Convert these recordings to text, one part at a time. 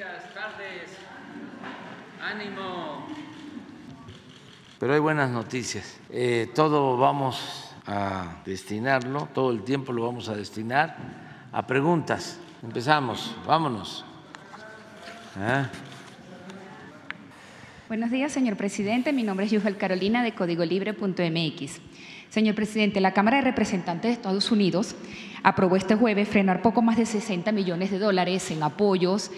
días, tardes. Ánimo. Pero hay buenas noticias. Eh, todo vamos a destinarlo, todo el tiempo lo vamos a destinar a preguntas. Empezamos, vámonos. ¿Eh? Buenos días, señor presidente. Mi nombre es Yujel Carolina de códigolibre.mx. Señor presidente, la Cámara de Representantes de Estados Unidos aprobó este jueves frenar poco más de 60 millones de dólares en apoyos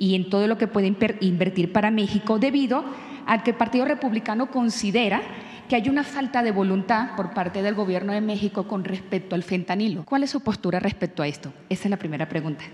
y en todo lo que puede invertir para México debido a que el Partido Republicano considera que hay una falta de voluntad por parte del gobierno de México con respecto al fentanilo. ¿Cuál es su postura respecto a esto? Esa es la primera pregunta.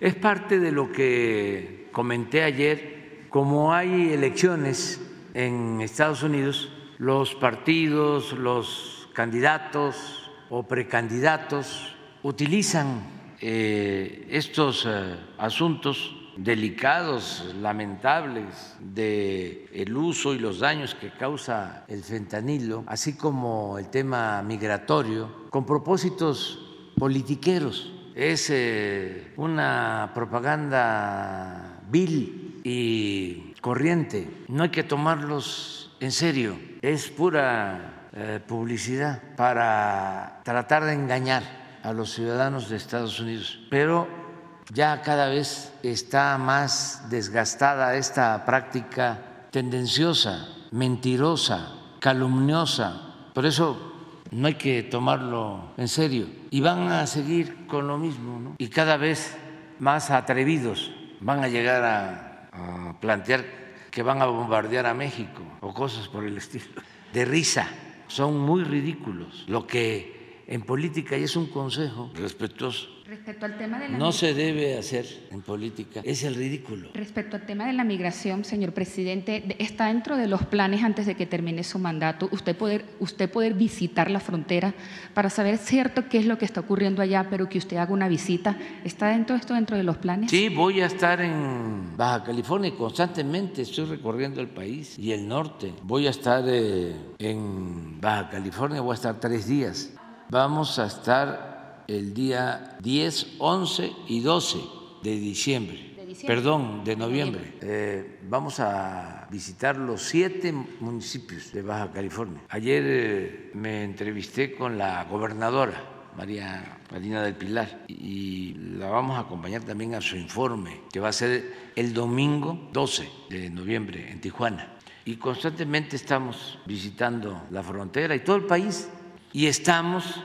Es parte de lo que comenté ayer. Como hay elecciones en Estados Unidos, los partidos, los candidatos o precandidatos utilizan eh, estos eh, asuntos delicados, lamentables, de el uso y los daños que causa el fentanilo, así como el tema migratorio, con propósitos politiqueros. Es eh, una propaganda vil y corriente. No hay que tomarlos en serio. Es pura eh, publicidad para tratar de engañar a los ciudadanos de Estados Unidos. Pero ya cada vez está más desgastada esta práctica tendenciosa, mentirosa, calumniosa. Por eso no hay que tomarlo en serio. Y van a seguir con lo mismo, Y cada vez más atrevidos van a llegar a, a plantear que van a bombardear a México o cosas por el estilo. De risa, son muy ridículos. Lo que en política, y es un consejo respetuoso, Respecto al tema de la no se debe hacer en política, es el ridículo. Respecto al tema de la migración, señor presidente, está dentro de los planes antes de que termine su mandato usted poder usted poder visitar la frontera para saber cierto qué es lo que está ocurriendo allá, pero que usted haga una visita. ¿Está dentro de esto dentro de los planes? Sí, voy a estar en Baja California y constantemente estoy recorriendo el país y el norte. Voy a estar eh, en Baja California, voy a estar tres días. Vamos a estar el día 10, 11 y 12 de diciembre. Perdón, de noviembre. Eh, vamos a visitar los siete municipios de Baja California. Ayer eh, me entrevisté con la gobernadora, María Marina del Pilar, y la vamos a acompañar también a su informe, que va a ser el domingo 12 de noviembre en Tijuana. Y constantemente estamos visitando la frontera y todo el país, y estamos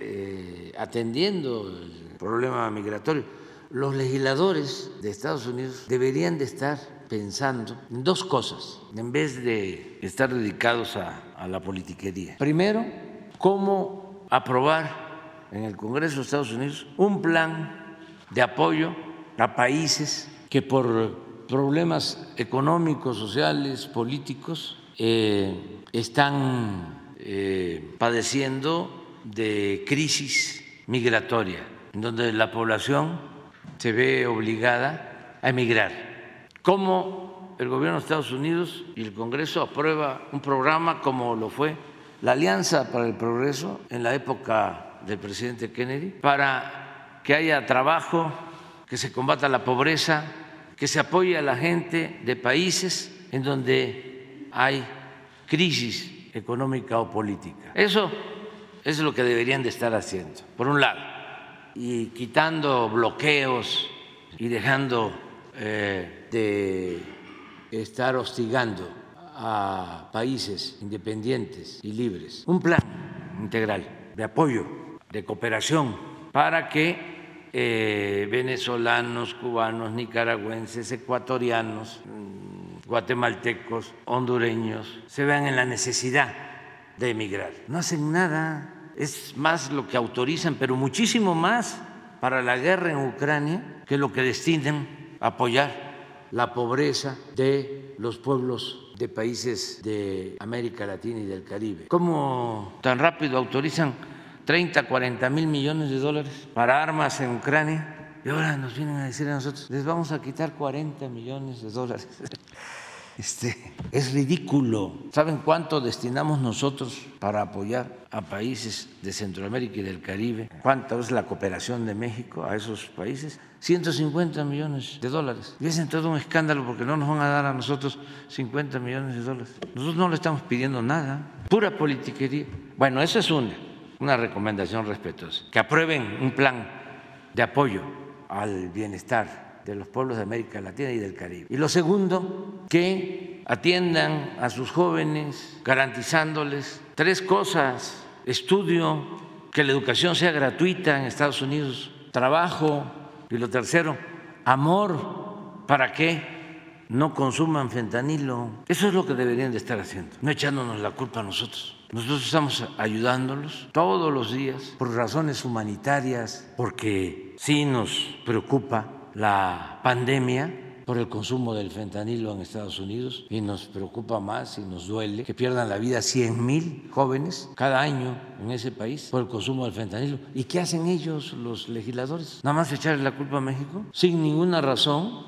eh, atendiendo el problema migratorio. Los legisladores de Estados Unidos deberían de estar pensando en dos cosas en vez de estar dedicados a, la politiquería. Primero, cómo aprobar en el Congreso de Estados Unidos un plan de apoyo a países que por problemas económicos, sociales, políticos, eh, están eh, padeciendo de crisis migratoria, en donde la población se ve obligada a emigrar. ¿Cómo el gobierno de Estados Unidos y el Congreso aprueba un programa como lo fue la Alianza para el Progreso en la época del presidente Kennedy, para que haya trabajo, que se combata la pobreza, que se apoye a la gente de países en donde hay crisis económica o política. Eso es lo que deberían de estar haciendo, por un lado, y quitando bloqueos y dejando eh, de estar hostigando a países independientes y libres. Un plan integral de apoyo, de cooperación, para que eh, venezolanos, cubanos, nicaragüenses, ecuatorianos, mm, guatemaltecos, hondureños, se vean en la necesidad de emigrar. No hacen nada, es más lo que autorizan, pero muchísimo más para la guerra en Ucrania que lo que destinen a apoyar la pobreza de los pueblos de países de América Latina y del Caribe. ¿Cómo tan rápido autorizan 30, 40 mil millones de dólares para armas en Ucrania? Y ahora nos vienen a decir a nosotros, les vamos a quitar 40 millones de dólares. Este, es ridículo. ¿Saben cuánto destinamos nosotros para apoyar a países de Centroamérica y del Caribe? ¿Cuánta es la cooperación de México a esos países? 150 millones de dólares. Y es todo un escándalo porque no nos van a dar a nosotros 50 millones de dólares. Nosotros no le estamos pidiendo nada, pura politiquería. Bueno, esa es una, una recomendación respetuosa. Que aprueben un plan de apoyo al bienestar de los pueblos de América Latina y del Caribe. Y lo segundo, que atiendan a sus jóvenes garantizándoles tres cosas, estudio, que la educación sea gratuita en Estados Unidos, trabajo y lo tercero, amor, ¿para que no consuman fentanilo. Eso es lo que deberían de estar haciendo, no echándonos la culpa a nosotros. Nosotros estamos ayudándolos todos los días por razones humanitarias, porque sí nos preocupa la pandemia por el consumo del fentanilo en Estados Unidos y nos preocupa más y nos duele que pierdan la vida 100 mil jóvenes cada año en ese país por el consumo del fentanilo. ¿Y qué hacen ellos, los legisladores? Nada más echarle la culpa a México sin ninguna razón,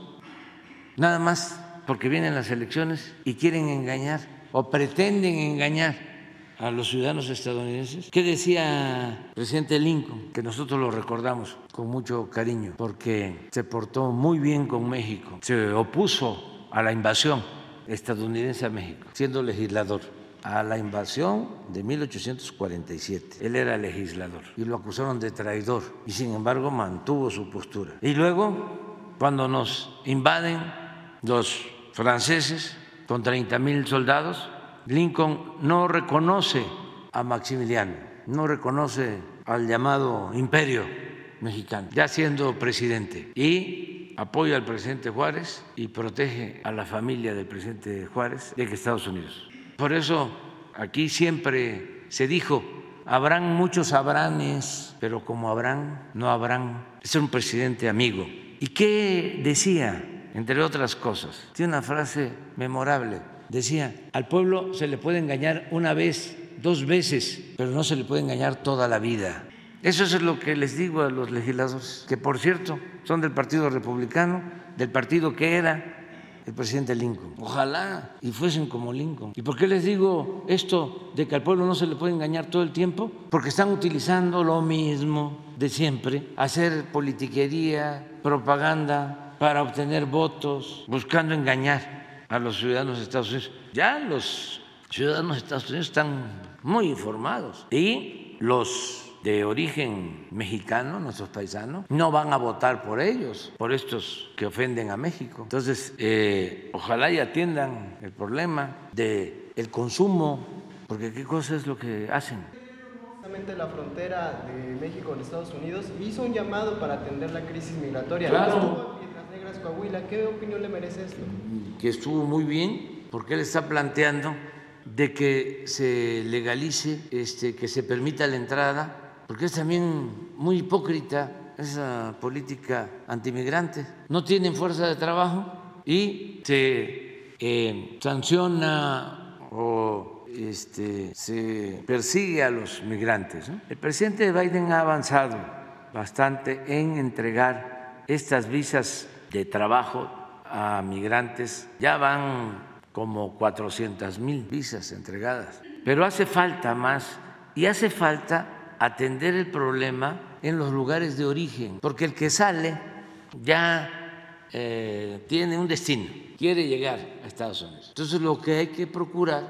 nada más porque vienen las elecciones y quieren engañar o pretenden engañar a los ciudadanos estadounidenses. ¿Qué decía el presidente Lincoln? Que nosotros lo recordamos con mucho cariño, porque se portó muy bien con México, se opuso a la invasión estadounidense a México, siendo legislador a la invasión de 1847. Él era legislador y lo acusaron de traidor y sin embargo mantuvo su postura. Y luego, cuando nos invaden los franceses con 30 mil soldados, Lincoln no reconoce a Maximiliano, no reconoce al llamado imperio mexicano, ya siendo presidente, y apoya al presidente Juárez y protege a la familia del presidente Juárez de Estados Unidos. Por eso aquí siempre se dijo, habrán muchos Abranes, pero como habrán, no habrán. Es un presidente amigo. ¿Y qué decía? Entre otras cosas, tiene una frase memorable decía, al pueblo se le puede engañar una vez, dos veces, pero no se le puede engañar toda la vida. Eso es lo que les digo a los legisladores, que por cierto son del Partido Republicano, del partido que era el presidente Lincoln. Ojalá y fuesen como Lincoln. ¿Y por qué les digo esto de que al pueblo no se le puede engañar todo el tiempo? Porque están utilizando lo mismo de siempre, hacer politiquería, propaganda para obtener votos, buscando engañar a los ciudadanos de Estados Unidos. Ya los ciudadanos de Estados Unidos están muy informados y los de origen mexicano, nuestros paisanos, no van a votar por ellos, por estos que ofenden a México. Entonces, eh, ojalá y atiendan el problema del el consumo, porque qué cosa es lo que hacen. La frontera de México con Estados Unidos hizo un llamado para atender la crisis migratoria. Claro. Coahuila. ¿Qué opinión le merece esto? Que estuvo muy bien, porque él está planteando de que se legalice, este, que se permita la entrada, porque es también muy hipócrita esa política antimigrante. No tienen fuerza de trabajo y se eh, sanciona o este, se persigue a los migrantes. El presidente Biden ha avanzado bastante en entregar estas visas de trabajo a migrantes. Ya van como 400 mil visas entregadas, pero hace falta más y hace falta atender el problema en los lugares de origen, porque el que sale ya eh, tiene un destino, quiere llegar a Estados Unidos. Entonces lo que hay que procurar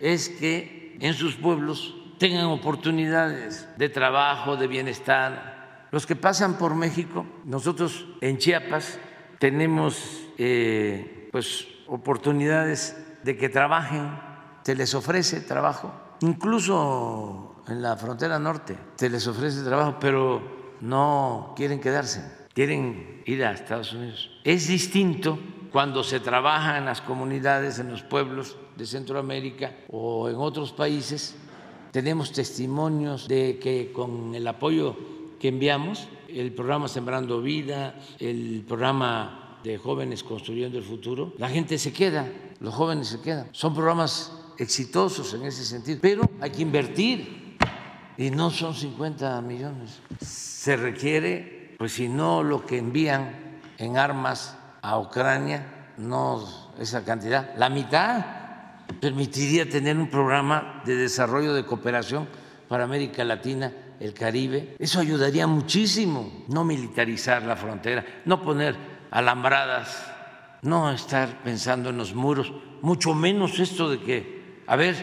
es que en sus pueblos tengan oportunidades de trabajo, de bienestar. Los que pasan por México, nosotros en Chiapas tenemos eh, pues oportunidades de que trabajen, se les ofrece trabajo, incluso en la frontera norte se les ofrece trabajo, pero no quieren quedarse, quieren ir a Estados Unidos. Es distinto cuando se trabaja en las comunidades, en los pueblos de Centroamérica o en otros países, tenemos testimonios de que con el apoyo que enviamos el programa Sembrando Vida, el programa de jóvenes construyendo el futuro, la gente se queda, los jóvenes se quedan. Son programas exitosos en ese sentido, pero hay que invertir y no son 50 millones. Se requiere, pues si no lo que envían en armas a Ucrania, no esa cantidad, la mitad permitiría tener un programa de desarrollo de cooperación para América Latina, el Caribe. Eso ayudaría muchísimo, no militarizar la frontera, no poner alambradas, no estar pensando en los muros, mucho menos esto de que, a ver,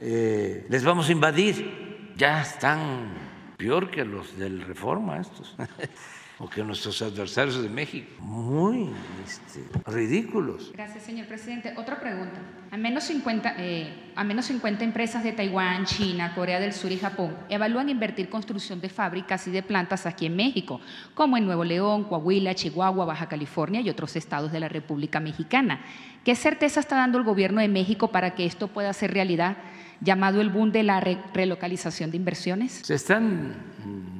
eh, les vamos a invadir, ya están peor que los del Reforma estos. o que nuestros adversarios de México. Muy este, ridículos. Gracias, señor presidente. Otra pregunta. A menos, 50, eh, a menos 50 empresas de Taiwán, China, Corea del Sur y Japón evalúan invertir construcción de fábricas y de plantas aquí en México, como en Nuevo León, Coahuila, Chihuahua, Baja California y otros estados de la República Mexicana. ¿Qué certeza está dando el gobierno de México para que esto pueda ser realidad? Llamado el boom de la relocalización de inversiones? Se están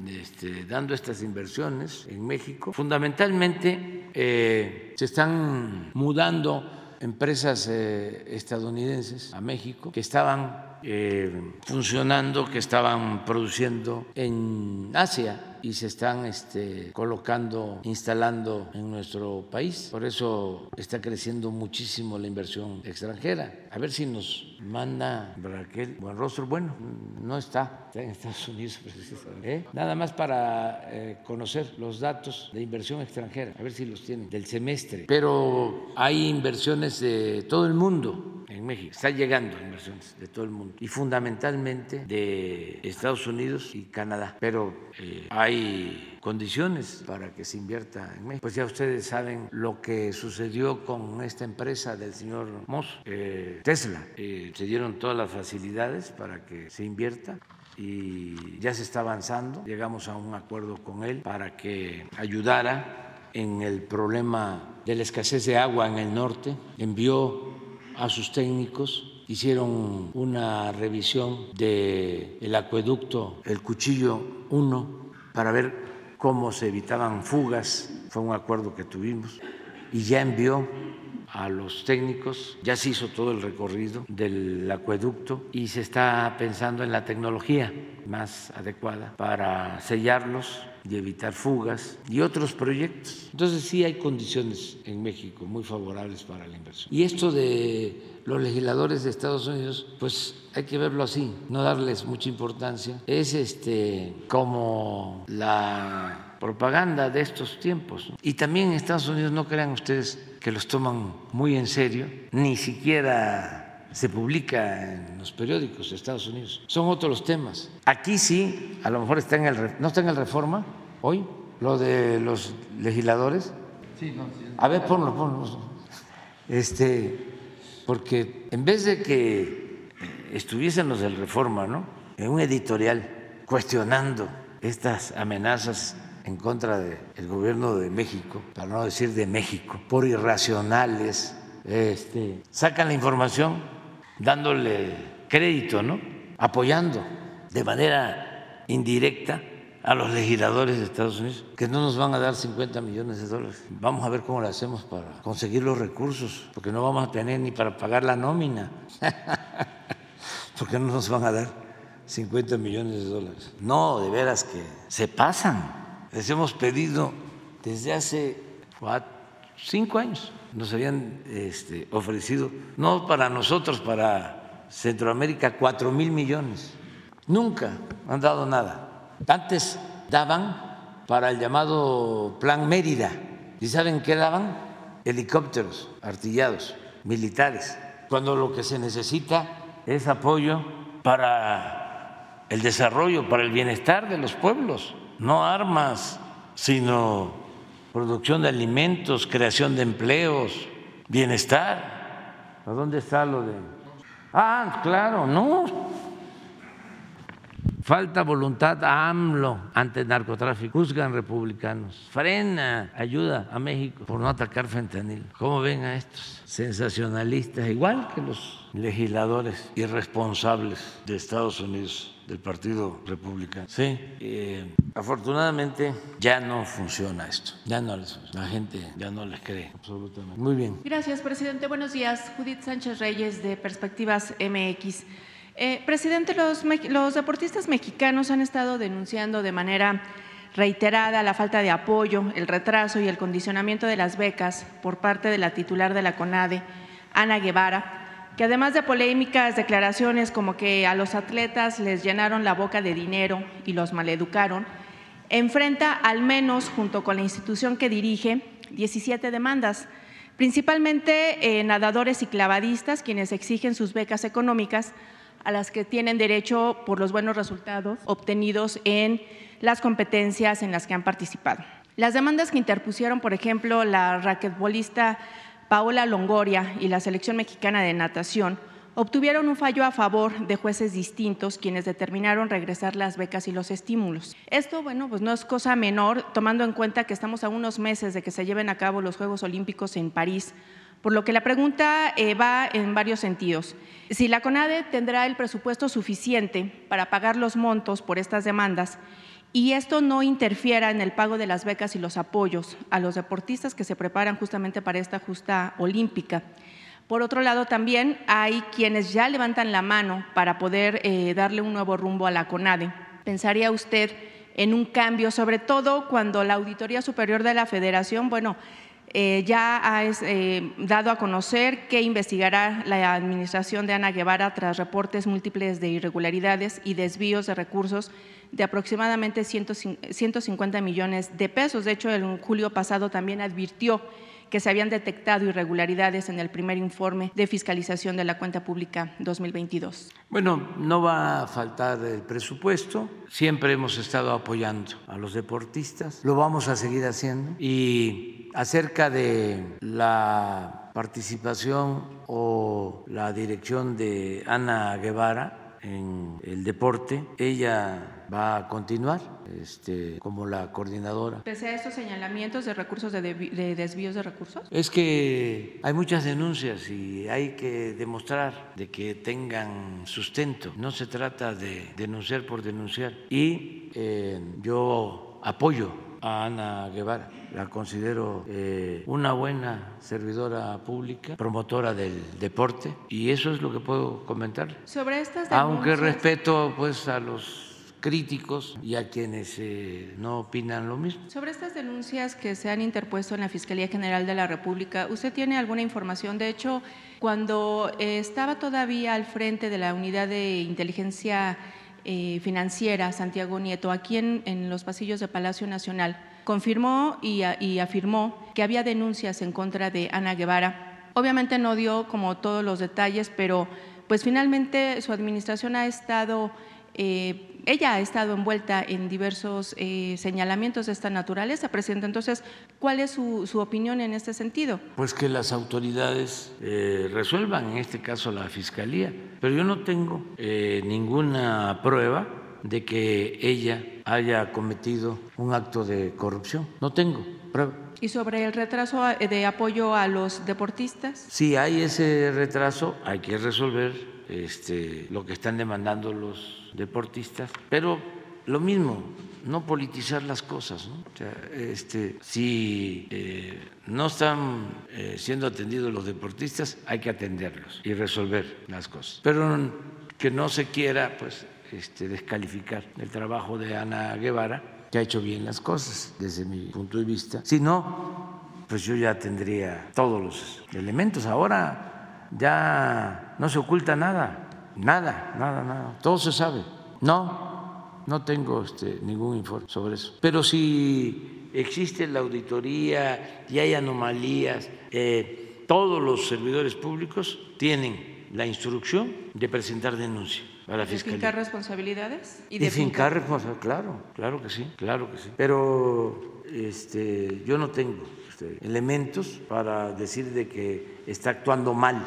este, dando estas inversiones en México. Fundamentalmente eh, se están mudando empresas eh, estadounidenses a México que estaban eh, funcionando, que estaban produciendo en Asia y se están este, colocando, instalando en nuestro país. Por eso está creciendo muchísimo la inversión extranjera. A ver si nos manda Raquel rostro Bueno, no está, está en Estados Unidos precisamente. ¿eh? Nada más para eh, conocer los datos de inversión extranjera, a ver si los tienen, del semestre. Pero hay inversiones de todo el mundo en México. Está llegando inversiones de todo el mundo y fundamentalmente de Estados Unidos y Canadá. Pero eh, hay condiciones para que se invierta en México. Pues ya ustedes saben lo que sucedió con esta empresa del señor Moss, eh, Tesla. Eh, se dieron todas las facilidades para que se invierta y ya se está avanzando. Llegamos a un acuerdo con él para que ayudara en el problema de la escasez de agua en el norte. Envió a sus técnicos hicieron una revisión del acueducto El Cuchillo 1 para ver cómo se evitaban fugas, fue un acuerdo que tuvimos, y ya envió a los técnicos, ya se hizo todo el recorrido del acueducto y se está pensando en la tecnología más adecuada para sellarlos y evitar fugas y otros proyectos. Entonces sí hay condiciones en México muy favorables para la inversión. Y esto de los legisladores de Estados Unidos, pues hay que verlo así, no darles mucha importancia. Es este como la propaganda de estos tiempos. Y también en Estados Unidos no crean ustedes que los toman muy en serio, ni siquiera se publica en los periódicos de Estados Unidos. Son otros los temas. Aquí sí, a lo mejor está en el no está en el Reforma hoy lo de los legisladores. Sí, no, sí. A ver, ponlo, ponlo. Este, porque en vez de que estuviesen los del Reforma, ¿no? En un editorial cuestionando estas amenazas en contra del gobierno de México, para no decir de México, por irracionales, este, sacan la información dándole crédito, ¿no? apoyando de manera indirecta a los legisladores de Estados Unidos que no nos van a dar 50 millones de dólares. Vamos a ver cómo lo hacemos para conseguir los recursos, porque no vamos a tener ni para pagar la nómina, porque no nos van a dar 50 millones de dólares. No, de veras que se pasan les hemos pedido desde hace cinco años, nos habían este, ofrecido, no para nosotros, para Centroamérica, cuatro mil millones. Nunca han dado nada. Antes daban para el llamado Plan Mérida. ¿Y saben qué daban? Helicópteros artillados, militares, cuando lo que se necesita es apoyo para el desarrollo, para el bienestar de los pueblos no armas, sino producción de alimentos, creación de empleos, bienestar. ¿A dónde está lo de.? Ah, claro, no. Falta voluntad a AMLO ante el narcotráfico. Juzgan republicanos. Frena, ayuda a México por no atacar fentanil. ¿Cómo ven a estos sensacionalistas? Igual que los legisladores irresponsables de Estados Unidos del Partido Republicano. Sí, eh, afortunadamente ya no funciona esto, ya no les, la gente ya no les cree absolutamente. Muy bien. Gracias, presidente. Buenos días. Judith Sánchez Reyes de Perspectivas MX. Eh, presidente, los, deportistas mexicanos han estado denunciando de manera reiterada la falta de apoyo, el retraso y el condicionamiento de las becas por parte de la titular de la CONADE, Ana Guevara, que además de polémicas declaraciones como que a los atletas les llenaron la boca de dinero y los maleducaron, enfrenta al menos junto con la institución que dirige 17 demandas, principalmente eh, nadadores y clavadistas quienes exigen sus becas económicas a las que tienen derecho por los buenos resultados obtenidos en las competencias en las que han participado. Las demandas que interpusieron, por ejemplo, la raquetbolista Paola Longoria y la selección mexicana de natación, obtuvieron un fallo a favor de jueces distintos quienes determinaron regresar las becas y los estímulos. Esto, bueno, pues no es cosa menor, tomando en cuenta que estamos a unos meses de que se lleven a cabo los Juegos Olímpicos en París, por lo que la pregunta eh, va en varios sentidos. Si la CONADE tendrá el presupuesto suficiente para pagar los montos por estas demandas y esto no interfiera en el pago de las becas y los apoyos a los deportistas que se preparan justamente para esta justa olímpica. Por otro lado, también hay quienes ya levantan la mano para poder eh, darle un nuevo rumbo a la CONADE. ¿Pensaría usted en un cambio, sobre todo cuando la Auditoría Superior de la Federación, bueno, eh, ya ha eh, dado a conocer que investigará la administración de Ana Guevara tras reportes múltiples de irregularidades y desvíos de recursos de aproximadamente 150 millones de pesos. De hecho, en julio pasado también advirtió que se habían detectado irregularidades en el primer informe de fiscalización de la cuenta pública 2022. Bueno, no va a faltar el presupuesto. Siempre hemos estado apoyando a los deportistas. Lo vamos a seguir haciendo. Y acerca de la participación o la dirección de Ana Guevara en el deporte, ella va a continuar este, como la coordinadora. ¿Pese a estos señalamientos de recursos de, de, desvíos de recursos? Es que hay muchas denuncias y hay que demostrar de que tengan sustento. No se trata de denunciar por denunciar. Y eh, yo apoyo a Ana Guevara. La considero eh, una buena servidora pública, promotora del deporte, y eso es lo que puedo comentar. Sobre estas denuncias... Aunque respeto pues a los críticos y a quienes eh, no opinan lo mismo. Sobre estas denuncias que se han interpuesto en la Fiscalía General de la República, ¿usted tiene alguna información? De hecho, cuando eh, estaba todavía al frente de la unidad de inteligencia eh, financiera, Santiago Nieto, aquí en, los pasillos de Palacio Nacional, confirmó y, afirmó que había denuncias en contra de Ana Guevara. Obviamente no dio como todos los detalles, pero pues finalmente su administración ha estado eh, ella ha estado envuelta en diversos eh, señalamientos de esta naturaleza, presidente. Entonces, ¿cuál es su, opinión en este sentido? Pues que las autoridades eh, resuelvan, en este caso la Fiscalía. Pero yo no tengo ninguna prueba de que ella haya cometido un acto de corrupción. No tengo prueba. ¿Y sobre el retraso de apoyo a los deportistas? Si hay ese retraso, hay que resolver este, lo que están demandando los deportistas, pero lo mismo, no politizar las cosas. este, si eh, no están eh, siendo atendidos los deportistas, hay que atenderlos y resolver las cosas. Pero que no se quiera pues, este, descalificar el trabajo de Ana Guevara, que ha hecho bien las cosas desde mi punto de vista. Si no, pues yo ya tendría todos los elementos. Ahora ya no se oculta nada Nada, nada, nada. Todo se sabe. No, no tengo este, ningún informe sobre eso. Pero si existe la auditoría y hay anomalías, eh, todos los servidores públicos tienen la instrucción de presentar denuncia a la fiscalía. ¿De fincar responsabilidades? Y de fincar responsabilidades, claro, claro que sí, claro que sí. Pero este, yo no tengo este, elementos para decir de que está actuando mal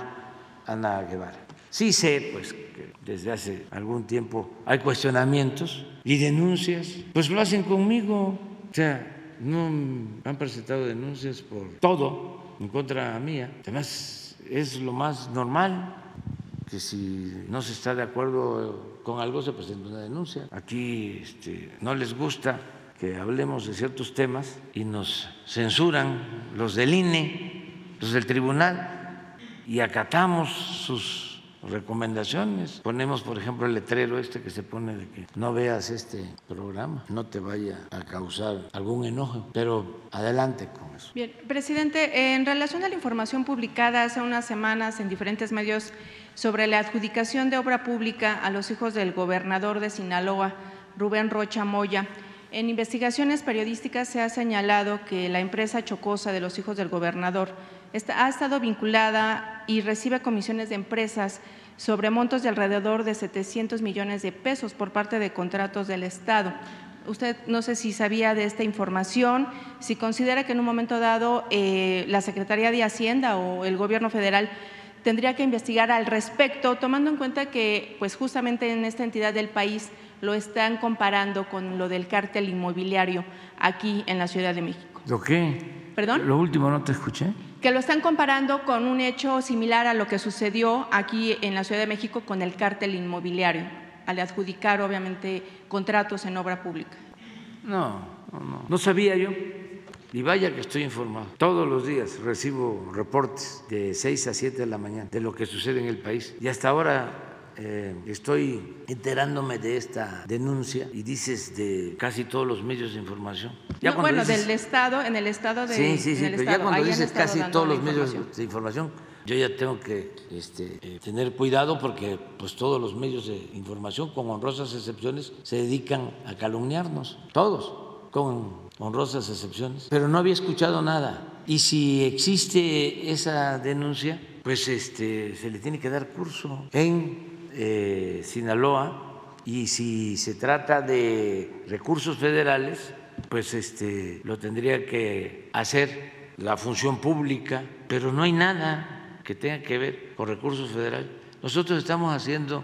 Ana Guevara. Sí sé, pues, que desde hace algún tiempo hay cuestionamientos y denuncias, pues lo hacen conmigo. O sea, no han presentado denuncias por todo en contra mía. Además, es lo más normal que si no se está de acuerdo con algo se presenta una denuncia. Aquí este, no les gusta que hablemos de ciertos temas y nos censuran los del INE, los del tribunal, y acatamos sus recomendaciones. Ponemos, por ejemplo, el letrero este que se pone de que no veas este programa, no te vaya a causar algún enojo, pero adelante con eso. Bien, presidente, en relación a la información publicada hace unas semanas en diferentes medios sobre la adjudicación de obra pública a los hijos del gobernador de Sinaloa, Rubén Rocha Moya, en investigaciones periodísticas se ha señalado que la empresa chocosa de los hijos del gobernador ha estado vinculada y recibe comisiones de empresas sobre montos de alrededor de 700 millones de pesos por parte de contratos del Estado. Usted no sé si sabía de esta información, si considera que en un momento dado eh, la Secretaría de Hacienda o el Gobierno federal tendría que investigar al respecto, tomando en cuenta que pues justamente en esta entidad del país lo están comparando con lo del cártel inmobiliario aquí en la Ciudad de México. ¿Lo qué? ¿Perdón? Lo último no te escuché. Que lo están comparando con un hecho similar a lo que sucedió aquí en la Ciudad de México con el cártel inmobiliario, al adjudicar obviamente contratos en obra pública. No, no, no. No sabía yo. Y vaya que estoy informado. Todos los días recibo reportes de 6 a 7 de la mañana de lo que sucede en el país. Y hasta ahora eh, estoy enterándome de esta denuncia y dices de casi todos los medios de información. Ya bueno, del Estado, en el Estado de... Sí, sí, sí, pero ya cuando dices casi todos los medios de información, yo ya tengo que este, eh, tener cuidado porque pues todos los medios de información, con honrosas excepciones, se dedican a calumniarnos, todos, con honrosas excepciones. Pero no había escuchado nada. Y si existe esa denuncia, pues este, se le tiene que dar curso en eh, Sinaloa y si se trata de recursos federales, pues este, lo tendría que hacer la función pública, pero no hay nada que tenga que ver con recursos federales. Nosotros estamos haciendo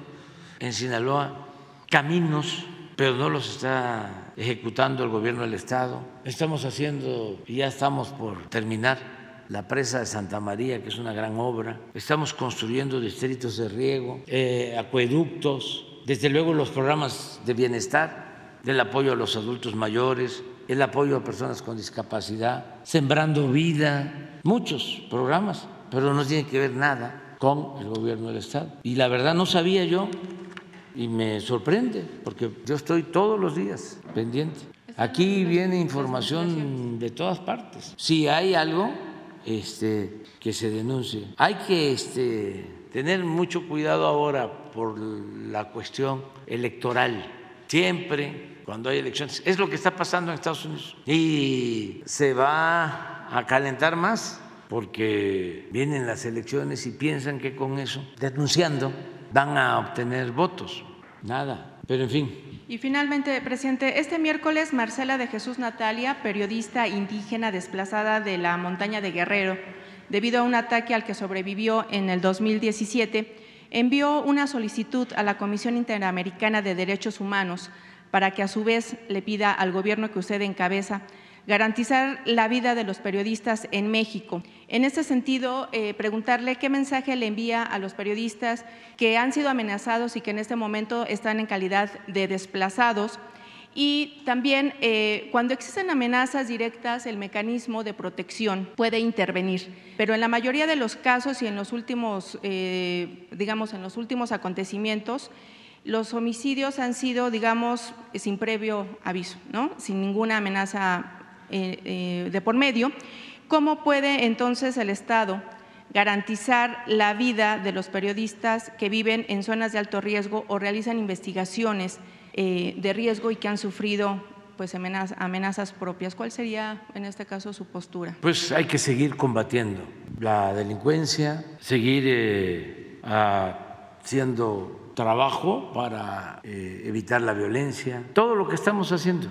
en Sinaloa caminos, pero no los está ejecutando el gobierno del Estado. Estamos haciendo, y ya estamos por terminar, la presa de Santa María, que es una gran obra. Estamos construyendo distritos de riego, eh, acueductos, desde luego los programas de bienestar, del apoyo a los adultos mayores, el apoyo a personas con discapacidad, sembrando vida, muchos programas, pero no tiene que ver nada con el gobierno del Estado. Y la verdad no sabía yo y me sorprende, porque yo estoy todos los días pendiente. Aquí viene información de todas partes. Si hay algo, este, que se denuncie. Hay que este, tener mucho cuidado ahora por la cuestión electoral. Siempre cuando hay elecciones. Es lo que está pasando en Estados Unidos. Y se va a calentar más porque vienen las elecciones y piensan que con eso, denunciando, van a obtener votos. Nada. Pero en fin, y finalmente, presidente, este miércoles Marcela de Jesús Natalia, periodista indígena desplazada de la montaña de Guerrero, debido a un ataque al que sobrevivió en el 2017, envió una solicitud a la Comisión Interamericana de Derechos Humanos para que a su vez le pida al gobierno que usted encabeza garantizar la vida de los periodistas en México. En este sentido, eh, preguntarle qué mensaje le envía a los periodistas que han sido amenazados y que en este momento están en calidad de desplazados. Y también, eh, cuando existen amenazas directas, el mecanismo de protección puede intervenir. Pero en la mayoría de los casos y en los últimos, eh, digamos, en los últimos acontecimientos, los homicidios han sido, digamos, sin previo aviso, ¿no? sin ninguna amenaza de por medio, ¿cómo puede entonces el Estado garantizar la vida de los periodistas que viven en zonas de alto riesgo o realizan investigaciones eh, de riesgo y que han sufrido pues amenazas, propias. ¿Cuál sería en este caso su postura? Pues hay que seguir combatiendo la delincuencia, seguir haciendo trabajo para evitar la violencia, todo lo que estamos haciendo.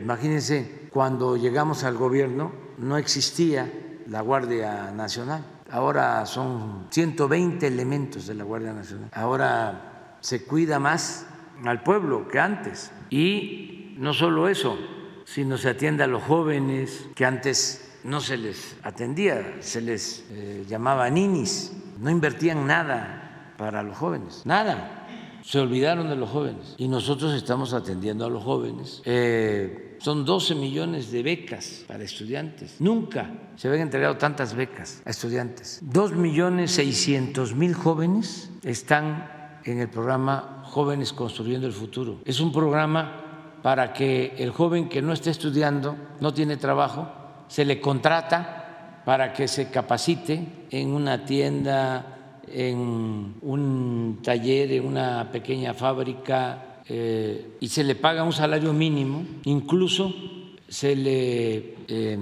imagínense cuando llegamos al gobierno no existía la Guardia Nacional. Ahora son 120 elementos de la Guardia Nacional. Ahora se cuida más al pueblo que antes. Y no solo eso, sino se atiende a los jóvenes que antes no se les atendía, se les eh, llamaba ninis, no invertían nada para los jóvenes, nada. Se olvidaron de los jóvenes y nosotros estamos atendiendo a los jóvenes. Eh, son 12 millones de becas para estudiantes. Nunca se habían entregado tantas becas a estudiantes. 2 millones 600 mil jóvenes están en el programa Jóvenes Construyendo el Futuro. Es un programa para que el joven que no esté estudiando, no tiene trabajo, se le contrata para que se capacite en una tienda, en un taller, en una pequeña fábrica, eh, y se le paga un salario mínimo, incluso se le eh,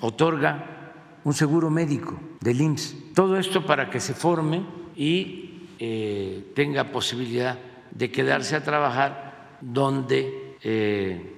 otorga un seguro médico del IMSS. Todo esto para que se forme y eh, tenga posibilidad de quedarse a trabajar donde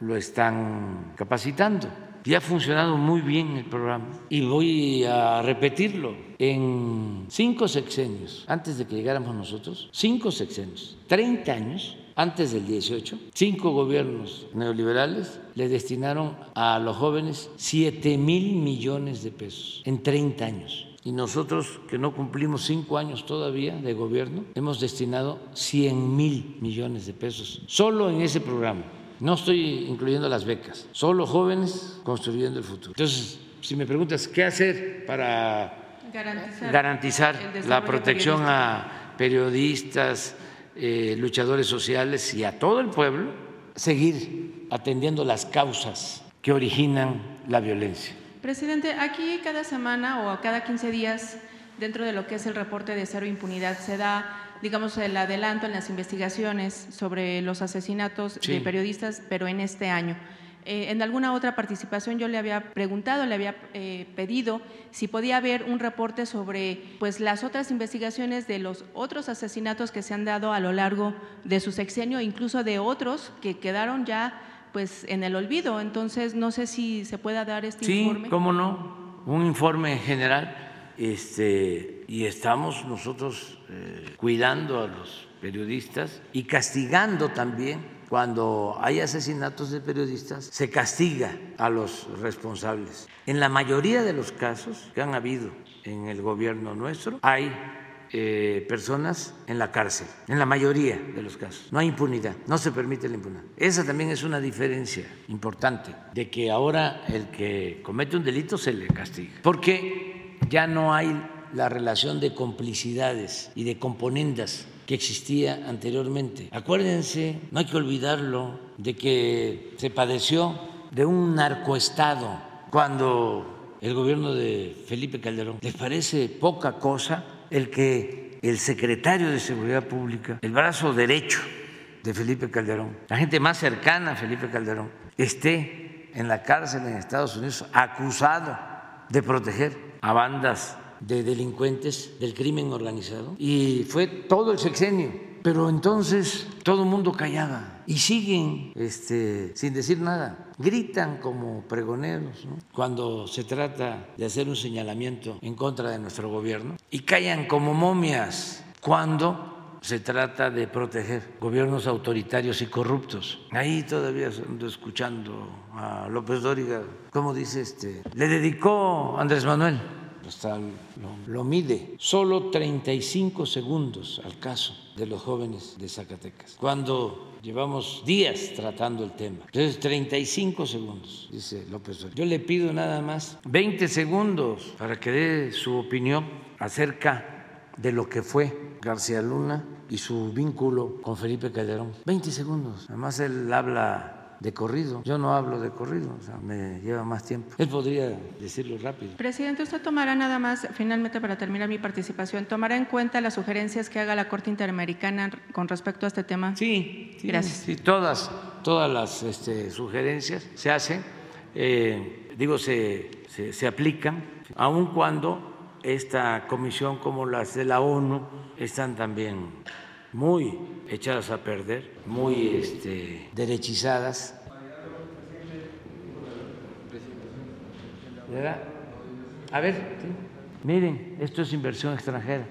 lo están capacitando. Y ha funcionado muy bien el programa y voy a repetirlo. En cinco sexenios, antes de que llegáramos nosotros, cinco sexenios, 30 años, antes del 18, cinco gobiernos neoliberales le destinaron a los jóvenes 7 mil millones de pesos en 30 años. Y nosotros, que no cumplimos cinco años todavía de gobierno, hemos destinado 100 mil millones de pesos solo en ese programa. No estoy incluyendo las becas, solo jóvenes construyendo el futuro. Entonces, si me preguntas qué hacer para garantizar, la protección a periodistas, eh, luchadores sociales y a todo el pueblo, seguir atendiendo las causas que originan la violencia. Presidente, aquí cada semana o cada 15 días, dentro de lo que es el reporte de cero impunidad, se da digamos, el adelanto en las investigaciones sobre los asesinatos de periodistas, pero en este año. Eh, en alguna otra participación yo le había preguntado, le había eh, pedido si podía haber un reporte sobre pues, las otras investigaciones de los otros asesinatos que se han dado a lo largo de su sexenio, incluso de otros que quedaron ya pues, en el olvido. Entonces, no sé si se pueda dar este informe. Sí, cómo no, un informe general. Este, y estamos nosotros eh, cuidando a los periodistas y castigando también cuando hay asesinatos de periodistas, se castiga a los responsables. En la mayoría de los casos que han habido en el gobierno nuestro, hay eh, personas en la cárcel, en la mayoría de los casos. No hay impunidad, no se permite la impunidad. Esa también es una diferencia importante, de que ahora el que comete un delito se le castiga. Porque ya no hay la relación de complicidades y de componendas que existía anteriormente. Acuérdense, no hay que olvidarlo, de que se padeció de un narcoestado cuando el gobierno de Felipe Calderón. ¿Les parece poca cosa el que el secretario de Seguridad Pública, el brazo derecho de Felipe Calderón, la gente más cercana a Felipe Calderón, esté en la cárcel en Estados Unidos acusado de proteger a bandas de delincuentes del crimen organizado y fue todo el sexenio. Pero entonces todo el mundo callaba y siguen este, sin decir nada. Gritan como pregoneros cuando se trata de hacer un señalamiento en contra de nuestro gobierno y callan como momias cuando se trata de proteger gobiernos autoritarios y corruptos. Ahí todavía ando escuchando a López Dóriga, ¿cómo dice este? Le dedicó Andrés Manuel hasta lo, mide, solo 35 segundos al caso de los jóvenes de Zacatecas, cuando llevamos días tratando el tema. Entonces, 35 segundos, dice López Yo le pido nada más 20 segundos para que dé su opinión acerca de lo que fue García Luna y su vínculo con Felipe Calderón. 20 segundos. Además, él habla de corrido. Yo no hablo de corrido, o sea, me lleva más tiempo. Él podría decirlo rápido. Presidente, usted tomará nada más, finalmente para terminar mi participación, ¿tomará en cuenta las sugerencias que haga la Corte Interamericana con respecto a este tema? Sí, gracias. Sí, todas, todas las este, sugerencias se hacen, eh, digo, se, se, se aplican, aun cuando esta comisión como las de la ONU están también muy echadas a perder, muy este, derechizadas. ¿Verdad? A ver, miren, esto es inversión extranjera.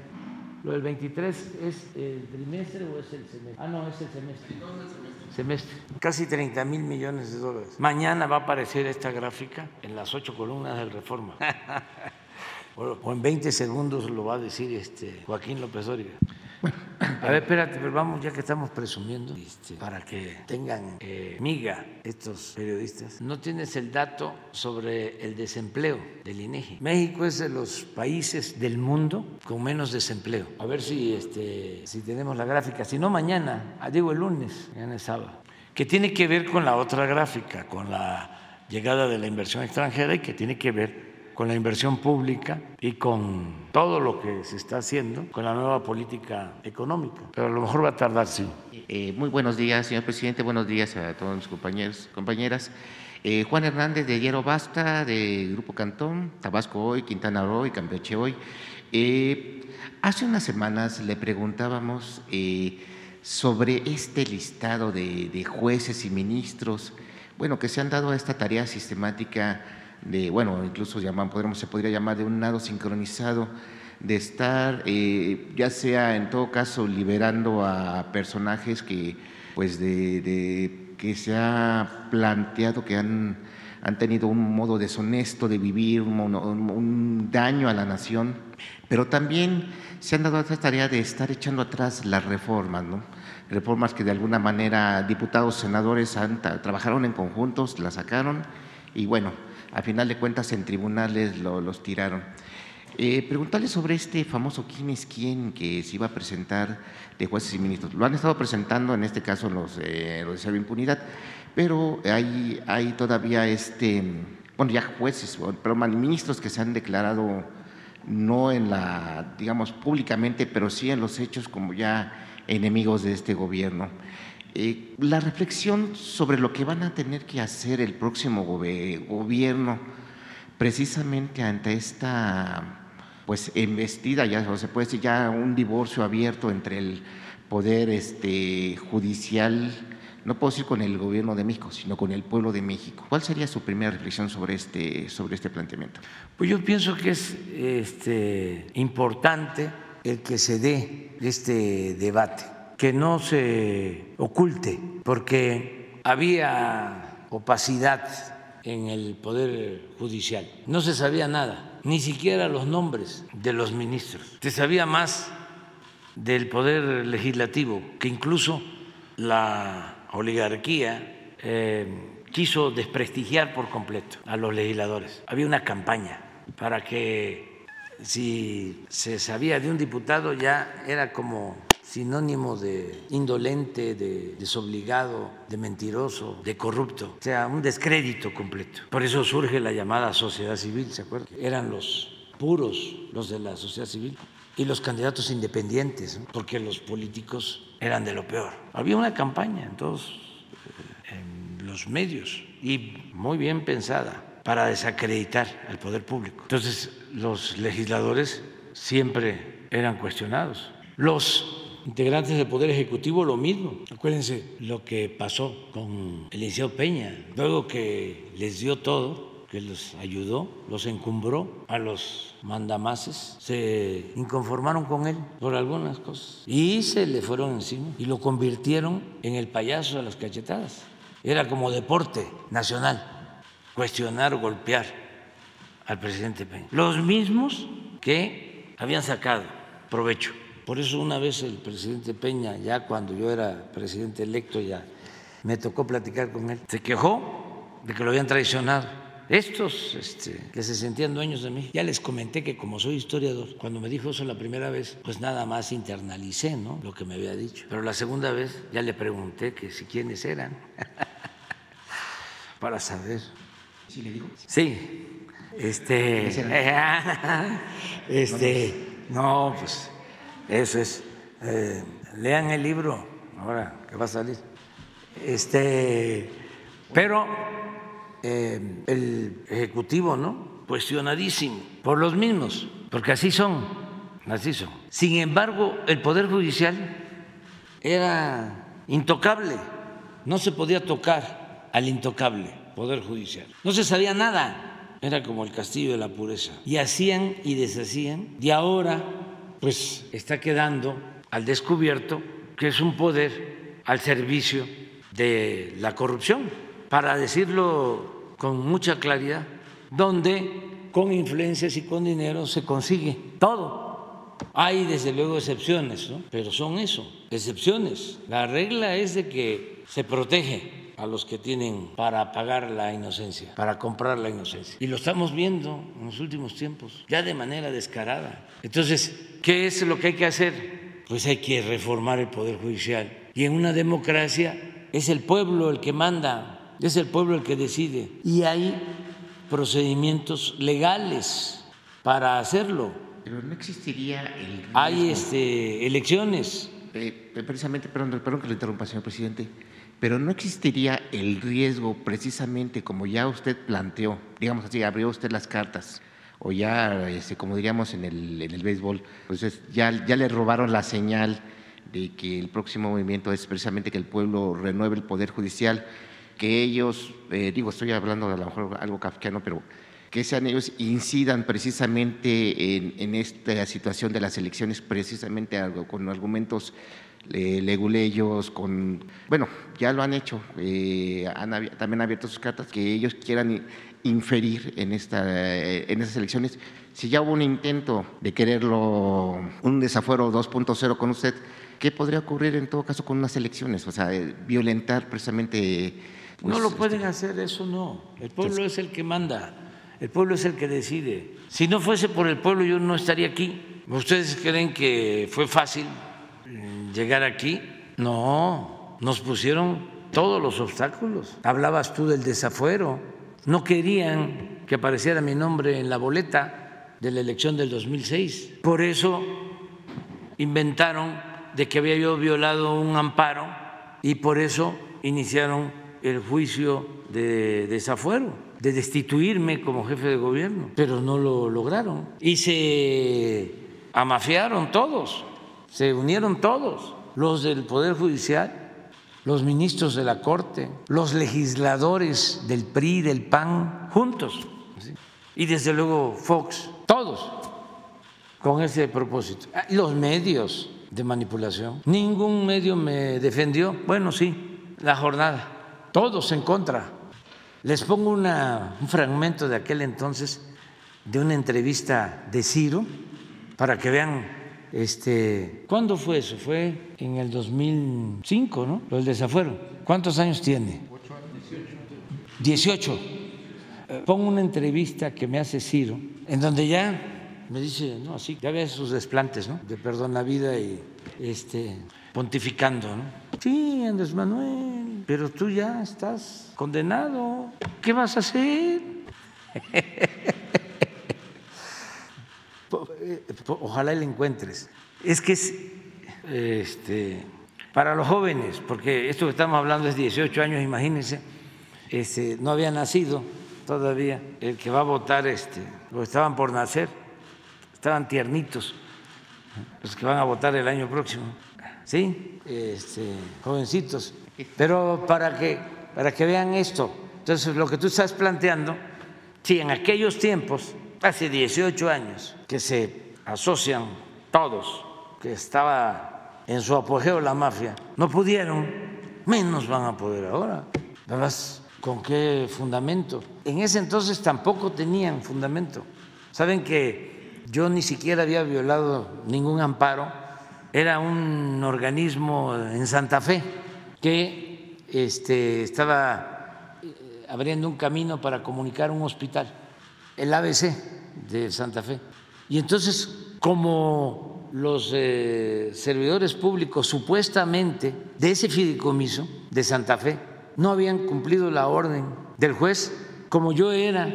¿Lo del 23 es el trimestre o es el semestre? Ah, no, es el semestre. Semestre. Casi 30 mil millones de dólares. Mañana va a aparecer esta gráfica en las ocho columnas del Reforma. o en 20 segundos lo va a decir este Joaquín López Dóriga. A ver, espérate, pero vamos, ya que estamos presumiendo, este, para que tengan eh, miga estos periodistas. No tienes el dato sobre el desempleo del INEGI. México es de los países del mundo con menos desempleo. A ver si, este, si tenemos la gráfica. Si no, mañana, ah, digo el lunes, mañana es sábado. Que tiene que ver con la otra gráfica, con la llegada de la inversión extranjera y que tiene que ver con la inversión pública y con todo lo que se está haciendo con la nueva política económica. Pero a lo mejor va a tardar, sí. Eh, muy buenos días, señor presidente. Buenos días a todos mis compañeros, compañeras. Eh, Juan Hernández de Hierro Basta, de Grupo Cantón, Tabasco Hoy, Quintana Roo y Campeche Hoy. Eh, hace unas semanas le preguntábamos sobre este listado de, de jueces y ministros, bueno, que se han dado a esta tarea sistemática de, bueno, incluso llaman, se podría llamar de un nado sincronizado, de estar, eh, ya sea en todo caso liberando a personajes que, pues, de, que se ha planteado que han, han tenido un modo deshonesto de vivir, un, daño a la nación, pero también se han dado esta tarea de estar echando atrás las reformas, ¿no? reformas que de alguna manera diputados, senadores han, trabajaron en conjuntos, las sacaron y bueno, a final de cuentas en tribunales los tiraron. Eh, preguntarle sobre este famoso quién es quién que se iba a presentar de jueces y ministros. Lo han estado presentando en este caso los, eh, los de impunidad, pero hay, hay todavía este, bueno, ya jueces, pero ministros que se han declarado no en la, digamos, públicamente, pero sí en los hechos como ya enemigos de este gobierno. Eh, la reflexión sobre lo que van a tener que hacer el próximo gobierno precisamente ante esta pues embestida, ya se puede decir ya un divorcio abierto entre el poder este, judicial, no puedo decir con el gobierno de México, sino con el pueblo de México. ¿Cuál sería su primera reflexión sobre este, sobre este planteamiento? Pues yo pienso que es este, importante el que se dé este debate que no se oculte, porque había opacidad en el Poder Judicial. No se sabía nada, ni siquiera los nombres de los ministros. Se sabía más del Poder Legislativo, que incluso la oligarquía eh, quiso desprestigiar por completo a los legisladores. Había una campaña para que si se sabía de un diputado ya era como sinónimo de indolente, de desobligado, de mentiroso, de corrupto, o sea, un descrédito completo. Por eso surge la llamada sociedad civil, ¿se acuerdan? Eran los puros los de la sociedad civil y los candidatos independientes, porque los políticos eran de lo peor. Había una campaña en todos eh, los medios y muy bien pensada para desacreditar al poder público. Entonces, los legisladores siempre eran cuestionados. Los integrantes del Poder Ejecutivo lo mismo. Acuérdense lo que pasó con el licenciado Peña, luego que les dio todo, que los ayudó, los encumbró a los mandamases, se inconformaron con él por algunas cosas y se le fueron encima y lo convirtieron en el payaso de las cachetadas. Era como deporte nacional, cuestionar o golpear al presidente Peña. Los mismos que habían sacado provecho por eso una vez el presidente Peña, ya cuando yo era presidente electo, ya me tocó platicar con él, se quejó de que lo habían traicionado. Estos este, que se sentían dueños de mí, ya les comenté que como soy historiador, cuando me dijo eso la primera vez, pues nada más internalicé ¿no? lo que me había dicho. Pero la segunda vez ya le pregunté que si quiénes eran, para saber. ¿Sí le digo? Sí. Este, este, no, pues eso es. Eh, lean el libro ahora que va a salir. Este, pero eh, el ejecutivo, ¿no? Cuestionadísimo por los mismos, porque así son, así son. Sin embargo, el poder judicial era intocable, no se podía tocar al intocable poder judicial. No se sabía nada, era como el castillo de la pureza. Y hacían y deshacían, y ahora pues está quedando al descubierto que es un poder al servicio de la corrupción, para decirlo con mucha claridad, donde con influencias y con dinero se consigue todo. Hay desde luego excepciones, ¿no? pero son eso, excepciones. La regla es de que se protege a los que tienen para pagar la inocencia, para comprar la inocencia. Y lo estamos viendo en los últimos tiempos, ya de manera descarada. Entonces, ¿qué es lo que hay que hacer? Pues hay que reformar el Poder Judicial. Y en una democracia es el pueblo el que manda, es el pueblo el que decide. Y hay procedimientos legales para hacerlo. Pero no existiría el Hay este, elecciones. Eh, precisamente, perdón, perdón que lo interrumpa, señor presidente, pero no existiría el riesgo precisamente como ya usted planteó, digamos así, abrió usted las cartas o ya, este, como diríamos en el, en béisbol, pues ya, ya le robaron la señal de que el próximo movimiento es precisamente que el pueblo renueve el poder judicial, que ellos, eh, digo, estoy hablando de a lo mejor algo kafkiano, pero que sean ellos incidan precisamente en, esta situación de las elecciones, precisamente con argumentos eh, leguleyos, con, bueno, ya lo han hecho, eh, también han abierto sus cartas, que ellos quieran inferir en, esta, en esas elecciones. Si ya hubo un intento de quererlo, un desafuero 2.0 con usted, ¿qué podría ocurrir en todo caso con unas elecciones? O sea, violentar precisamente... Pues, no lo pueden este hacer, eso no. El pueblo es el que manda. El pueblo es el que decide. Si no fuese por el pueblo, yo no estaría aquí. ¿Ustedes creen que fue fácil llegar aquí? No, nos pusieron todos los obstáculos. Hablabas tú del desafuero. No querían que apareciera mi nombre en la boleta de la elección del 2006. Por eso inventaron de que había yo violado un amparo y por eso iniciaron el juicio de desafuero de destituirme como jefe de gobierno, pero no lo lograron. Y se amafiaron todos, se unieron todos, los del Poder Judicial, los ministros de la Corte, los legisladores del PRI, del PAN, juntos. Y desde luego Fox, todos con ese propósito. Ah, los medios de manipulación. Ningún medio me defendió. Bueno, sí, la jornada. Todos en contra les pongo un fragmento de aquel entonces de una entrevista de Ciro para que vean este, ¿cuándo fue eso? Fue en el 2005, ¿no? Lo del desafuero. ¿Cuántos años tiene? 18. Eh, pongo una entrevista que me hace Ciro, en donde ya me dice, no, así, ya ves sus desplantes, ¿no? De perdón la vida y este, pontificando, ¿no? Sí, Andrés Manuel, pero tú ya estás condenado. ¿Qué vas a hacer? Ojalá le encuentres. Es que es este, para los jóvenes, porque esto que estamos hablando es 18 años, imagínense, este, no había nacido todavía el que va a votar, este, o estaban por nacer, estaban tiernitos los que van a votar el año próximo. ¿sí? Este, jovencitos. Pero para que, para que vean esto, entonces lo que tú estás planteando, si en aquellos tiempos, hace 18 años, que se asocian todos, que estaba en su apogeo la mafia, no pudieron, menos van a poder ahora. ¿Verdad? ¿Con qué fundamento? En ese entonces tampoco tenían fundamento. Saben que yo ni siquiera había violado ningún amparo era un organismo en Santa Fe que este, estaba eh, abriendo un camino para comunicar un hospital, el ABC de Santa Fe. Y entonces, como los eh, servidores públicos supuestamente de ese fideicomiso de Santa Fe no habían cumplido la orden del juez, como yo era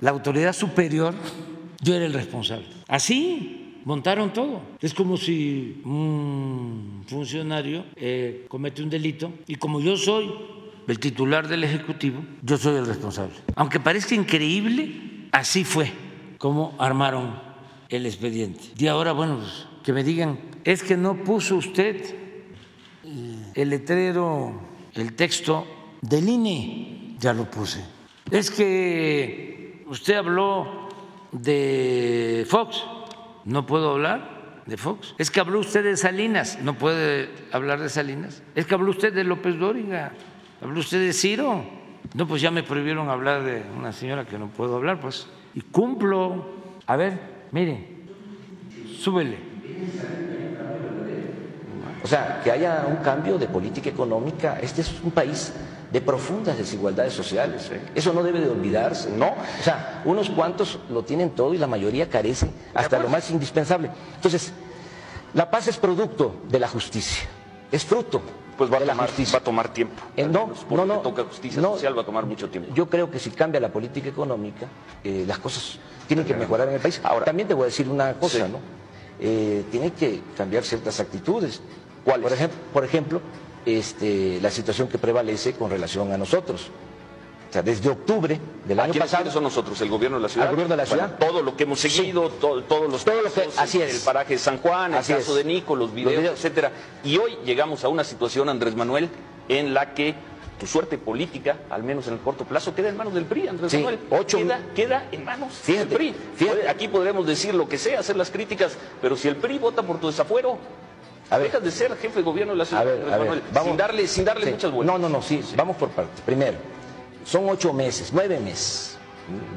la autoridad superior, yo era el responsable. Así montaron todo. Es como si un funcionario eh, comete un delito y como yo soy el titular del Ejecutivo, yo soy el responsable. Aunque parezca increíble, así fue como armaron el expediente. Y ahora, bueno, pues, que me digan, es que no puso usted el letrero, el texto del INE, ya lo puse. Es que usted habló de Fox no puedo hablar de Fox. Es que habló usted de Salinas, no puede hablar de Salinas. Es que habló usted de López Dóriga, habló usted de Ciro. No, pues ya me prohibieron hablar de una señora que no puedo hablar, pues. Y cumplo. A ver, mire, súbele. O sea, que haya un cambio de política económica. Este es un país de profundas desigualdades sociales. Eso no debe de olvidarse, ¿no? O sea, unos cuantos lo tienen todo y la mayoría carece hasta lo más indispensable. Entonces, la paz es producto de la justicia, es fruto Pues va a, tomar, justicia. va a tomar tiempo. Eh, no, no, no. toca justicia no, social, va a tomar mucho tiempo. Yo creo que si cambia la política económica, eh, las cosas tienen que mejorar en el país. Ahora, también te voy a decir una cosa, Sí. ¿no? Eh, tienen que cambiar ciertas actitudes. ¿Cuáles? Por ejemplo, por ejemplo este, la situación que prevalece con relación a nosotros. O sea, desde octubre del ¿A año pasado. son nosotros? ¿El gobierno de la ciudad? Al gobierno de la ciudad. Bueno, todo lo que hemos seguido, to- todos los Todo lo que- casos, así el, es. el paraje de San Juan, el Así caso es. de Nico, los videos, videos. etcétera. Y hoy llegamos a una situación, Andrés Manuel, en la que tu suerte política, al menos en el corto plazo, queda en manos del PRI, Andrés Sí, Manuel. ocho- queda, queda en manos Fíjate, del PRI. fíjate. Aquí podremos decir lo que sea, hacer las críticas, pero si el PRI vota por tu desafuero, A ver. dejas de ser jefe de gobierno de la ciudad, A ver, Andrés a ver, Manuel, vamos- sin darle, sin darle Sí. muchas vueltas. No, no, no, sí, vamos por partes. Primero, son ocho meses, nueve meses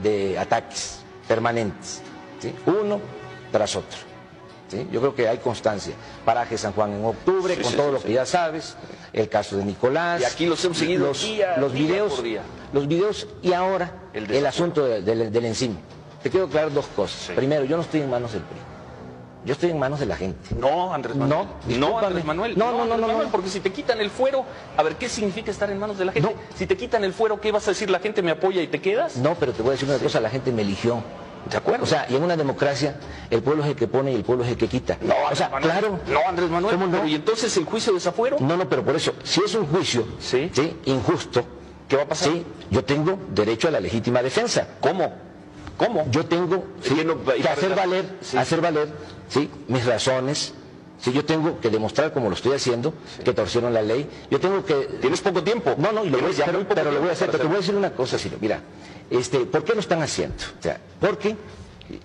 de ataques permanentes, ¿sí? uno tras otro. ¿sí? Yo creo que hay constancia. Paraje San Juan en octubre, Sí, con todo lo que ya sabes, el caso de Nicolás. Y aquí los hemos seguido los, día- los día videos, por día. Los videos y ahora El asunto de- del, del encima. Te quiero aclarar dos cosas. Primero, yo no estoy en manos del PRI. Yo estoy en manos de la gente. No, Andrés Manuel. No, no. Andrés Manuel. No, no, no, no, Manuel, no. Porque si te quitan el fuero, a ver, ¿qué significa estar en manos de la gente? No. Si te quitan el fuero, ¿qué vas a decir? ¿La gente me apoya y te quedas? No, pero te voy a decir una cosa, la gente me eligió. ¿De acuerdo? O sea, y en una democracia el pueblo es el que pone y el pueblo es el que quita. no, o Andrés sea, Manuel. claro. No, Andrés Manuel. ¿Cómo no? ¿Y entonces el juicio de desafuero? No, no, pero por eso, si es un juicio Sí. injusto, ¿Qué va a pasar? sí, yo tengo derecho a la legítima defensa. ¿Cómo? ¿Cómo? Yo tengo sí, ¿Quién no- y que hacer valer, Sí. hacer valer, sí, mis razones. Sí, yo tengo que demostrar, como lo estoy haciendo, que torcieron la ley. Yo tengo que Tienes poco tiempo. No, no, y lo voy ya pero, pero lo voy a hacer, pero te voy a decir una cosa, Ciro. Mira, este, ¿por qué lo están haciendo? O sea, porque,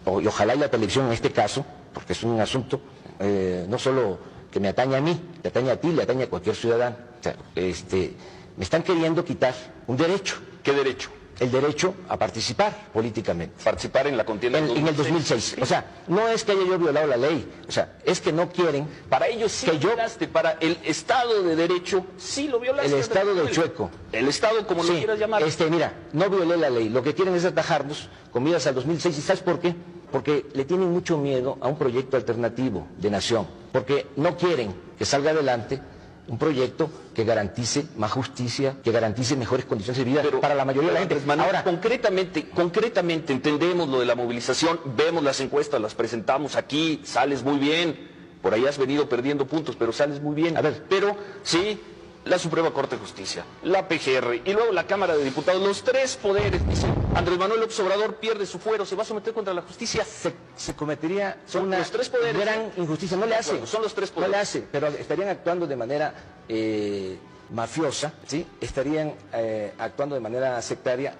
o- y ojalá y la televisión en este caso, porque es un asunto eh, no solo que me atañe a mí, le atañe a ti, le atañe a cualquier ciudadano. O sea, este, me están queriendo quitar un derecho, ¿Qué derecho? El derecho a participar políticamente. Participar en la contienda En, en el 2006. O sea, no es que haya yo violado la ley, o sea, es que no quieren Para ellos sí que lo yo- violaste, para el Estado de Derecho sí lo violaste. El Estado del chueco. El Estado, como lo quieras llamar. Este, mira, no violé la ley. Lo que quieren es atajarnos con miras al 2006. ¿Y sabes por qué? Porque le tienen mucho miedo a un proyecto alternativo de nación. Porque no quieren que salga adelante un proyecto que garantice más justicia, que garantice mejores condiciones de vida Pero, para la mayoría de la gente. Manuel, Ahora, concretamente, concretamente entendemos lo de la movilización, vemos las encuestas, las presentamos aquí, sales muy bien. Por ahí has venido perdiendo puntos, pero sales muy bien. A ver. Pero sí, la Suprema Corte de Justicia, la PGR y luego la Cámara de Diputados, los tres poderes. Dice, Andrés Manuel López Obrador pierde su fuero, se va a someter contra la justicia. se, se cometería Son una los tres poderes. gran injusticia. No le hace. acuerdo, son los tres No le poderes. hace, pero estarían actuando de manera eh, mafiosa, ¿sí? Estarían eh, actuando de manera sectaria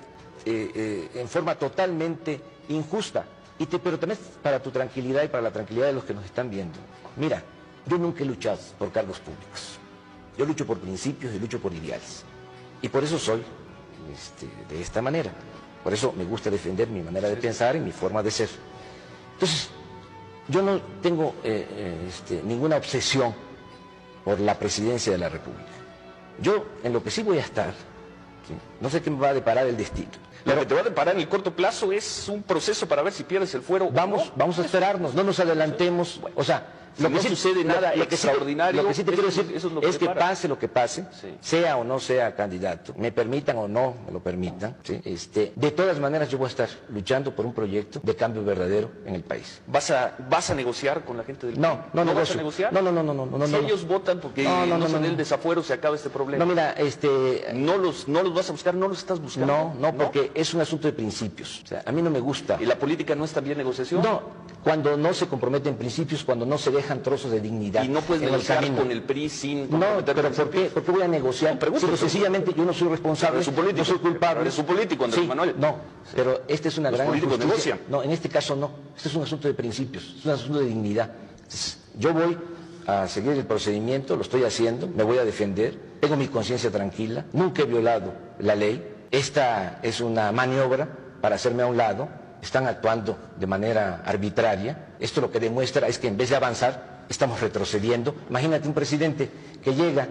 eh, en forma totalmente injusta. Y te- pero también para tu tranquilidad y para la tranquilidad de los que nos están viendo. Mira, yo nunca he luchado por cargos públicos. Yo lucho por principios y lucho por ideales. Y por eso soy este, de esta manera. Por eso me gusta defender mi manera de pensar y mi forma de ser. Entonces, yo no tengo eh, eh, este, ninguna obsesión por la presidencia de la República. Yo en lo que sí voy a estar, ¿sí? no sé qué me va a deparar el destino. Lo que te va a deparar en el corto plazo es un proceso para ver si pierdes el fuero. o Vamos, no. vamos a esperarnos, no nos adelantemos. O sea, Si no sucede nada que extraordinario, lo que sí te quiero es- decir es lo es que que pase lo que pase, Sí. sea o no sea candidato, me permitan o no me lo permitan, ¿sí? este, de todas maneras yo voy a estar luchando por un proyecto de cambio verdadero en el país. ¿Vas a, ¿Vas a negociar con la gente del No, PRI? no vas a negociar? No, no, no, no, no, no, Si no. ellos votan porque No, no, no, no, son no, el no. desafuero, se acaba este problema. No, mira, este, no, los, no los vas a buscar, no los estás buscando. no, no, porque es un asunto de principios. O sea, a mí no me gusta. ¿Y la política no es también negociación? No, cuando no se comprometen principios, cuando no se dejan trozos de dignidad Y no puedes el negociar con el PRI sin No, pero ¿por qué? ¿Por qué voy a negociar? No, pregunto, Si pues, sencillamente yo no soy responsable, un político, no soy culpable. eres un político, Andrés Sí, Manuel. No, pero esta es una Los gran políticos injusticia. negocian. No, en este caso no. Este es un asunto de principios, es un asunto de dignidad. Entonces, yo voy a seguir el procedimiento, lo estoy haciendo, me voy a defender, tengo mi conciencia tranquila, nunca he violado la ley. Esta es una maniobra para hacerme a un lado, están actuando de manera arbitraria. Esto lo que demuestra es que en vez de avanzar, estamos retrocediendo. Imagínate un presidente que llega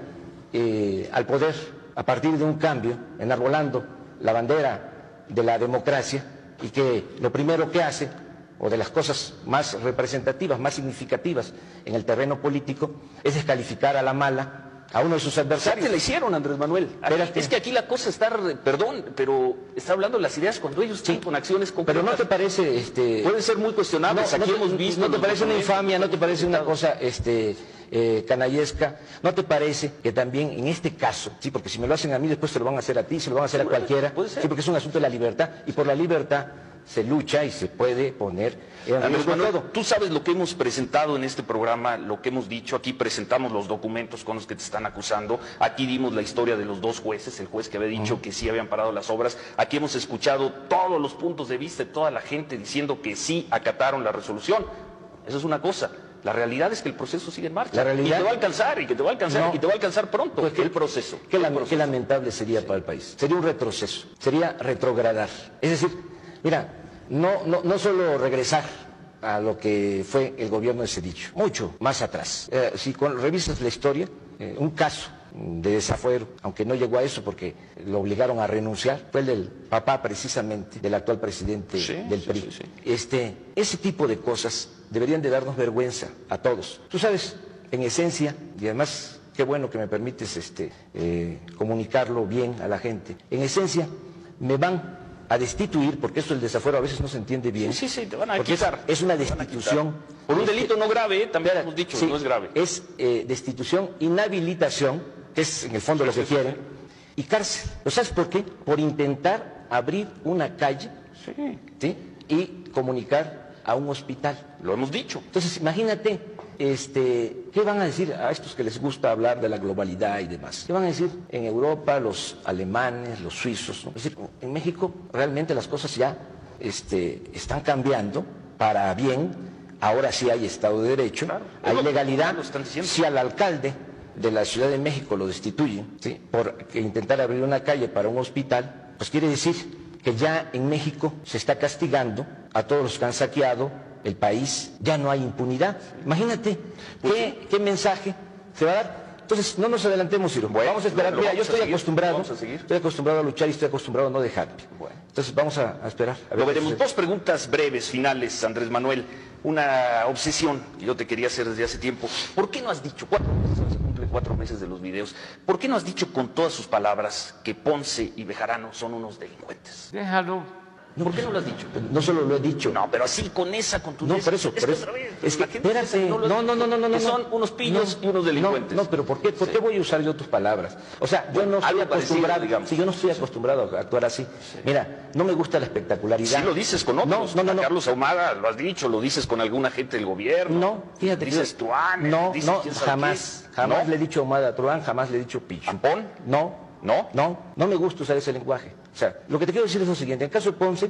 eh, al poder a partir de un cambio, enarbolando la bandera de la democracia y que lo primero que hace, o de las cosas más representativas, más significativas en el terreno político, es descalificar a la mala a uno de sus Ya adversarios. te la hicieron, Andrés Manuel. Aquí- Espérate. es que aquí la cosa está, perdón, pero está hablando de las ideas cuando ellos están con acciones Pero concretas. no te parece, este, Pueden ser muy cuestionables. no, aquí no te- hemos visto. ¿No te parece una infamia? ¿No te parece una cosa este, eh, canallesca? ¿No te parece que también en este caso, sí, porque si me lo hacen a mí, después se lo van a hacer a ti, se lo van a hacer a cualquiera, puede ser. sí, porque es un asunto de la libertad, y por la libertad se lucha y se puede poner en Andrés riesgo Manuel, todo. tú sabes lo que hemos presentado en este programa, lo que hemos dicho, aquí presentamos los documentos con los que te están acusando, aquí dimos la historia de los dos jueces, el juez que había dicho que sí habían parado las obras, aquí hemos escuchado todos los puntos de vista de toda la gente diciendo que sí acataron la resolución. Eso es una cosa. La realidad es que el proceso sigue en marcha. La realidad- Y te va a alcanzar, y que te va a alcanzar, No. y te va a alcanzar pronto. Pues el. Qué, proceso. qué lamentable sería para el país. Sería un retroceso, sería retrogradar. Es decir, mira, no, no, no solo regresar a lo que fue el gobierno de Cedillo, mucho más atrás. Eh, si con- revisas la historia, eh, un caso de desafuero, aunque no llegó a eso porque lo obligaron a renunciar, fue el del papá precisamente del actual presidente Sí, del PRI. sí, sí. Este, ese tipo de cosas deberían de darnos vergüenza a todos. Tú sabes, en esencia, y además qué bueno que me permites este, eh, comunicarlo bien a la gente, en esencia me van a destituir, porque eso el desafuero a veces no se entiende bien. Sí, sí, sí, te van a es- quitar. Es, una destitución. Por un este, delito no grave, también hemos dicho, sí, no es grave. Es eh, destitución, inhabilitación, que es en el fondo lo que quieren, y cárcel. ¿Lo sabes por qué? Por intentar abrir una calle ¿sí? y comunicar a un hospital. Lo hemos dicho. Entonces, imagínate, este, ¿qué van a decir a estos que les gusta hablar de la globalidad y demás? ¿Qué van a decir en Europa los alemanes, los suizos? ¿no? Es decir, en México realmente las cosas ya este, están cambiando para bien. Ahora sí hay Estado de Derecho, Claro. hay lo legalidad. lo están diciendo. Si al alcalde de la Ciudad de México lo destituyen ¿sí? por intentar abrir una calle para un hospital, pues quiere decir que ya en México se está castigando a todos los que han saqueado el país, ya no hay impunidad. Imagínate Pues qué, qué mensaje se va a dar. Entonces, no nos adelantemos, Ciro. Bueno, vamos a esperar. lo Mira, vamos yo estoy seguir, acostumbrado, vamos a seguir. estoy acostumbrado a luchar y estoy acostumbrado a no dejarme. Bueno. Entonces, vamos a, a esperar. a ver Lo veremos. Dos preguntas breves, finales, Andrés Manuel. Una obsesión que yo te quería hacer desde hace tiempo. ¿Por qué no has dicho, cuatro meses, cuatro meses de los videos, ¿por qué no has dicho con todas sus palabras que Ponce y Bejarano son unos delincuentes? Déjalo. ¿Por qué no lo has dicho? No solo lo he dicho. No, pero así, con esa No, contundencia. por eso, Es por eso. Es que, gente espérate, no, no, no, no, no, no. son unos pillos No, y unos delincuentes. No, no, pero ¿por qué, por qué voy a usar yo tus palabras? O sea, yo no estoy acostumbrado, digamos. si yo no estoy acostumbrado a actuar así. Mira, no me gusta la espectacularidad. Sí lo dices con otros. No, no, no, no. Carlos Ahumada lo has dicho, lo dices con algún agente del gobierno. No, fíjate. Dices Tuán. No, dices no, sabe jamás. Jamás ¿No? le he dicho Omada Truán, jamás le he dicho Pichu. ¿Ampón? No. ¿No? No, no me gusta usar ese lenguaje. O sea, lo que te quiero decir es lo siguiente. En el caso de Ponce,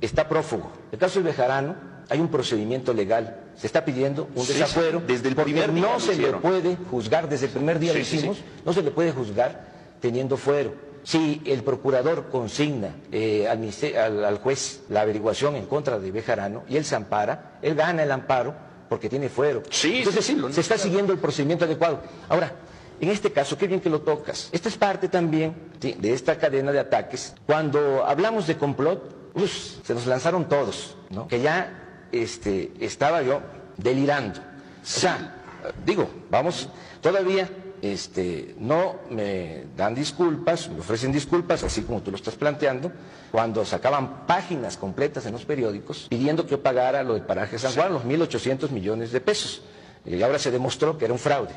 está prófugo. En el caso de Bejarano, hay un procedimiento legal. Se está pidiendo un Sí, desafuero. sí, desde el porque primer día no se le puede juzgar, desde el primer día Sí, lo hicimos, no se le puede juzgar teniendo fuero. Si el procurador consigna eh, al, minister- al- al juez la averiguación en contra de Bejarano y él se ampara, él gana el amparo porque tiene fuero. Sí, Entonces, lo se está siguiendo el procedimiento adecuado. Ahora, en este caso, qué bien que lo tocas. Esta es parte también sí, de esta cadena de ataques. Cuando hablamos de complot, uf, se nos lanzaron todos, ¿no? Que ya este, estaba yo delirando. O sea, digo, vamos, todavía este, no me dan disculpas, me ofrecen disculpas, así como tú lo estás planteando, cuando sacaban páginas completas en los periódicos pidiendo que yo pagara lo del paraje San Juan, los 1.800 millones de pesos. Y ahora se demostró que era un fraude.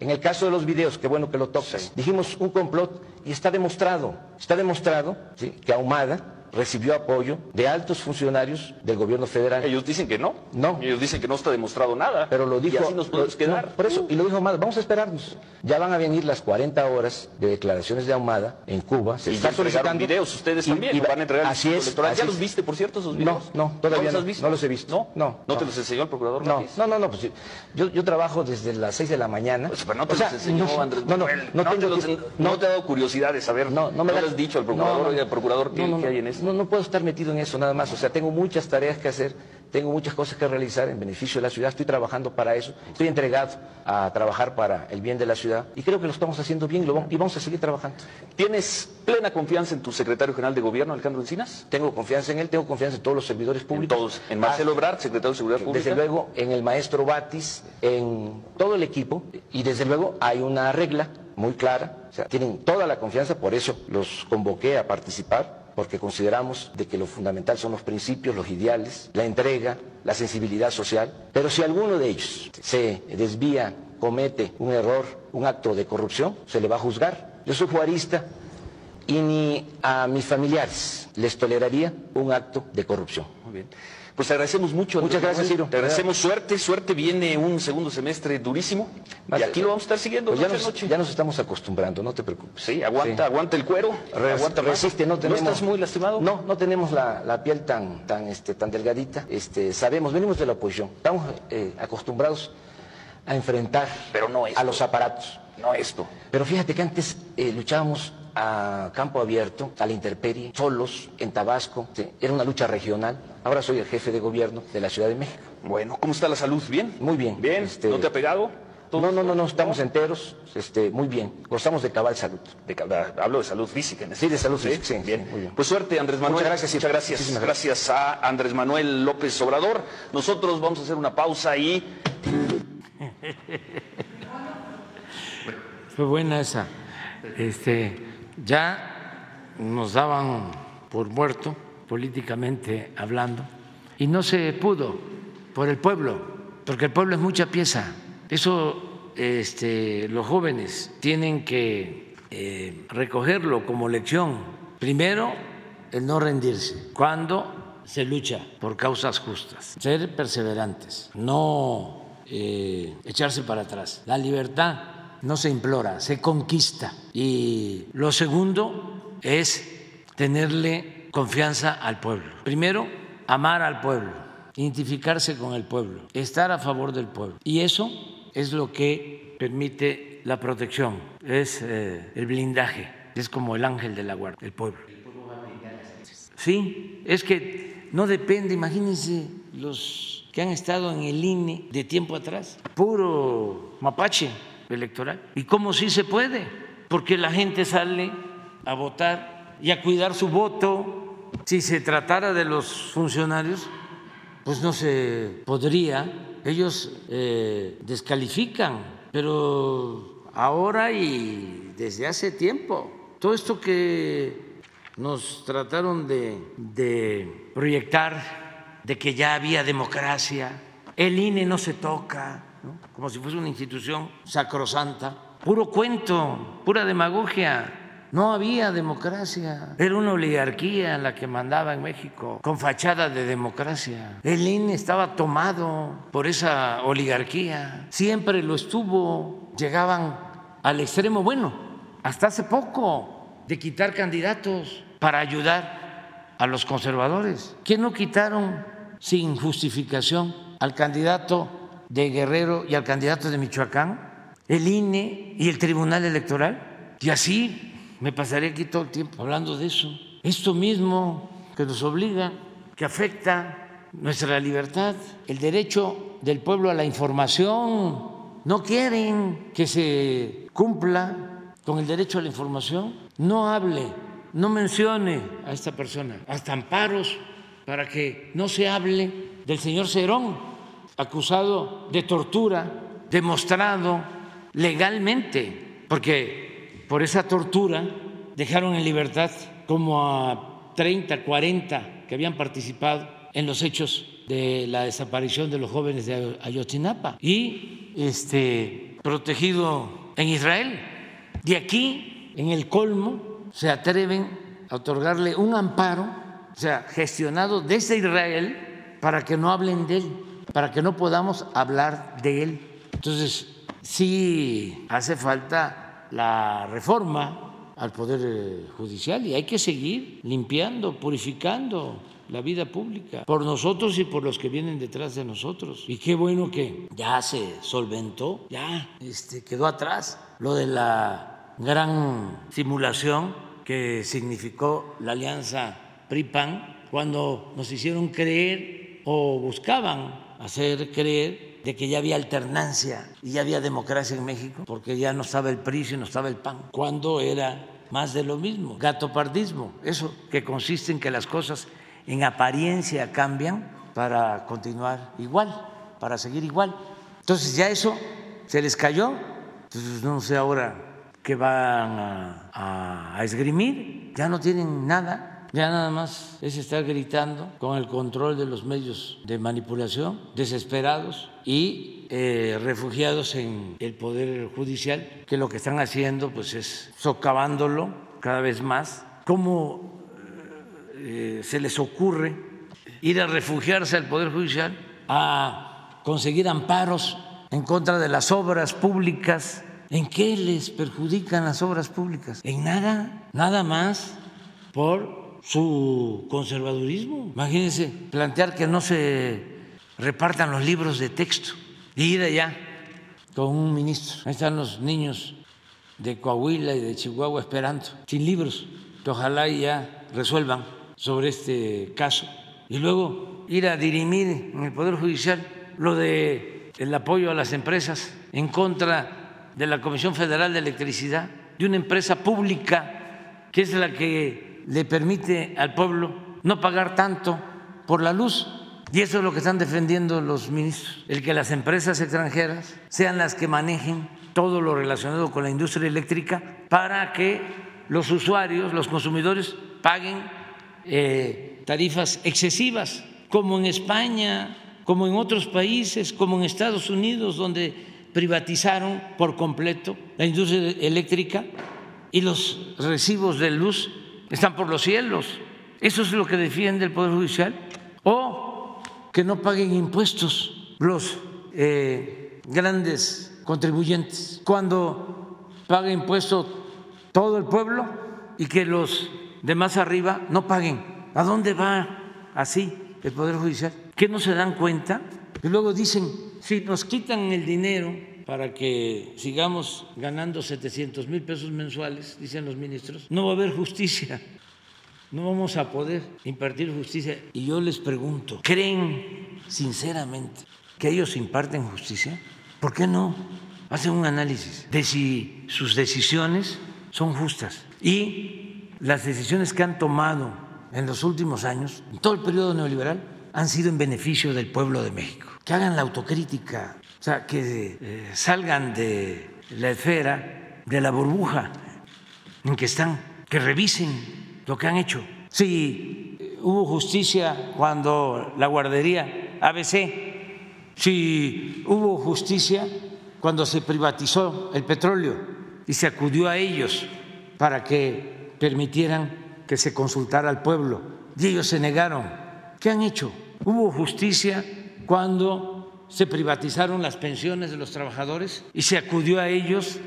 En el caso de los videos, qué bueno que lo tocas, dijimos un complot y está demostrado, está demostrado ¿sí? que Ahumada recibió apoyo de altos funcionarios del gobierno federal. Ellos dicen que no. No. Ellos dicen que no está demostrado nada. Pero lo dijo. Y así nos podemos lo- quedar. no, por eso, y lo dijo Ahumada, vamos a esperarnos. Ya van a venir las 40 horas de declaraciones de Ahumada en Cuba. Se Y está ya solicitando. videos ustedes y- también. y ¿no? van a entregar Así es. electoral. así ¿Ya es. los viste, por cierto, esos No, videos? no, todavía los no. has visto? No los he visto. ¿No? No, ¿No no. te los enseñó el procurador? No, no, no, no, pues yo, yo trabajo desde las 6 de la mañana. Pues, pero no te O sea, los enseñó no, Andrés no, no, Manuel. no te tengo los- que- no te ha dado curiosidad de saber. No, no me da- has dicho al No, procurador, no. oiga, procurador, ¿qué, No, no, no. hay en esto? No, no puedo estar metido en eso nada más. O sea, tengo muchas tareas que hacer tengo muchas cosas que realizar en beneficio de la ciudad, estoy trabajando para eso, estoy entregado a trabajar para el bien de la ciudad y creo que lo estamos haciendo bien y vamos a seguir trabajando. ¿Tienes plena confianza en tu secretario general de gobierno, Alejandro Encinas? Tengo confianza en él, tengo confianza en todos los servidores públicos. En todos, en Marcelo Ebrard, secretario de Seguridad Pública. Desde luego en el maestro Batis, en todo el equipo y desde luego hay una regla muy clara, o sea, tienen toda la confianza, por eso los convoqué a participar porque consideramos de que lo fundamental son los principios, los ideales, la entrega, la sensibilidad social, pero si alguno de ellos se desvía, comete un error, un acto de corrupción, se le va a juzgar. Yo soy juarista y ni a mis familiares les toleraría un acto de corrupción. Muy bien. Pues te agradecemos mucho. Muchas gracias, Ciro. Te agradecemos suerte, suerte. Viene un segundo semestre durísimo. y aquí lo vamos a estar siguiendo. Pues ya, nos, ya, nos, estamos acostumbrando, no te preocupes. Sí, aguanta, aguanta el cuero. aguanta resiste, no tenemos. ¿No estás muy lastimado? No, no tenemos la, piel tan, tan, este, tan delgadita. Este, sabemos, venimos de la oposición. Estamos eh, acostumbrados a enfrentar Pero no a los aparatos. No esto. Pero fíjate que antes eh, luchábamos a campo abierto, a la intemperie, solos, en Tabasco. Era una lucha regional. Ahora soy el jefe de gobierno de la Ciudad de México. Bueno, ¿cómo está la salud? ¿Bien? Muy bien. ¿Bien? Este, ¿No te ha pegado? No, no, no, no, estamos enteros, este, muy bien. Gozamos de cabal salud. De, hablo de salud física. sí, de salud física, sí, bien. Muy bien. Pues suerte, Andrés Manuel. Muchas gracias. Muchas gracias. Gracias a Andrés Manuel López Obrador. Nosotros vamos a hacer una pausa y... Fue buena esa. Este, ya nos daban por muerto, políticamente hablando, y no se pudo por el pueblo, porque el pueblo es mucha pieza. Eso este, los jóvenes tienen que eh, recogerlo como lección. Primero, el no rendirse. Cuando se lucha por causas justas, ser perseverantes, no eh, echarse para atrás. La libertad no se implora, se conquista. Y lo segundo es tenerle confianza al pueblo. Primero, amar al pueblo, identificarse con el pueblo, estar a favor del pueblo. Y eso es lo que permite la protección, es eh, el blindaje, es como el ángel de la guardia, el pueblo. Sí, es que no depende, imagínense los que han estado en el INE de tiempo atrás, puro mapache electoral. ¿Y cómo sí se puede? Porque la gente sale a votar y a cuidar su voto. Si se tratara de los funcionarios, pues no se podría. Ellos eh, descalifican, pero ahora y desde hace tiempo, todo esto que nos trataron de, de proyectar, de que ya había democracia, el INE no se toca, como si fuese una institución sacrosanta. Puro cuento, pura demagogia. No había democracia. Era una oligarquía la que mandaba en México, con fachada de democracia. El INE estaba tomado por esa oligarquía. Siempre lo estuvo. Llegaban al extremo, bueno, hasta hace poco, de quitar candidatos para ayudar a los conservadores. ¿Qué no quitaron sin justificación al candidato de Guerrero y al candidato de Michoacán, el INE y el Tribunal Electoral. Y así me pasaré aquí todo el tiempo hablando de eso. Esto mismo que nos obliga, que afecta nuestra libertad, el derecho del pueblo a la información. No quieren que se cumpla con el derecho a la información. No hable, no mencione a esta persona. Hasta amparos para que no se hable del señor Cerón acusado de tortura, demostrado legalmente, porque por esa tortura dejaron en libertad como a 30, 40 que habían participado en los hechos de la desaparición de los jóvenes de Ayotzinapa y este protegido en Israel. De aquí, en el colmo, se atreven a otorgarle un amparo, o sea, gestionado desde Israel para que no hablen de él para que no podamos hablar de él. Entonces, sí hace falta la reforma al Poder eh, Judicial y hay que seguir limpiando, purificando la vida pública por nosotros y por los que vienen detrás de nosotros. Y qué bueno que ya se solventó, ya este, quedó atrás lo de la gran simulación que significó la alianza PRIPAN cuando nos hicieron creer o buscaban hacer creer de que ya había alternancia y ya había democracia en México, porque ya no estaba el PRI, sino estaba el PAN, cuando era más de lo mismo, gatopardismo, eso que consiste en que las cosas en apariencia cambian para continuar igual, para seguir igual. Entonces ya eso se les cayó, entonces no sé ahora qué van a, esgrimir, ya no tienen nada, ya nada más es estar gritando con el control de los medios de manipulación, desesperados y eh, refugiados en el Poder Judicial, que lo que están haciendo pues es socavándolo cada vez más. ¿Cómo eh, se les ocurre ir a refugiarse al Poder Judicial, a conseguir amparos en contra de las obras públicas? ¿En qué les perjudican las obras públicas? En nada, nada más por su conservadurismo. Imagínense plantear que no se repartan los libros de texto y ir allá con un ministro. Ahí están los niños de Coahuila y de Chihuahua esperando, sin libros, ojalá ya resuelvan sobre este caso. Y luego ir a dirimir en el Poder Judicial lo de el apoyo a las empresas en contra de la Comisión Federal de Electricidad, de una empresa pública que es la que le permite al pueblo no pagar tanto por la luz. Y eso es lo que están defendiendo los ministros, el que las empresas extranjeras sean las que manejen todo lo relacionado con la industria eléctrica para que los usuarios, los consumidores, paguen eh, tarifas excesivas, como en España, como en otros países, como en Estados Unidos, donde privatizaron por completo la industria eléctrica y los recibos de luz están por los cielos. Eso es lo que defiende el Poder Judicial. O que no paguen impuestos los eh, grandes contribuyentes, cuando paga impuestos todo el pueblo y que los de más arriba no paguen. ¿A dónde va así el Poder Judicial? ¿Qué no se dan cuenta? Y luego dicen, si nos quitan el dinero para que sigamos ganando 700 mil pesos mensuales, dicen los ministros, no va a haber justicia, no vamos a poder impartir justicia. Y yo les pregunto, ¿creen sinceramente que ellos imparten justicia? ¿Por qué no hacen un análisis de si sus decisiones son justas? Y las decisiones que han tomado en los últimos años, en todo el periodo neoliberal, han sido en beneficio del pueblo de México. Que hagan la autocrítica, o sea, que eh, salgan de la esfera, de la burbuja en que están, que revisen lo que han hecho. Si hubo justicia cuando la guardería ABC, si hubo justicia cuando se privatizó el petróleo y se acudió a ellos para que permitieran que se consultara al pueblo y ellos se negaron. ¿Qué han hecho? Hubo justicia cuando se privatizaron las pensiones de los trabajadores y se acudió a ellos,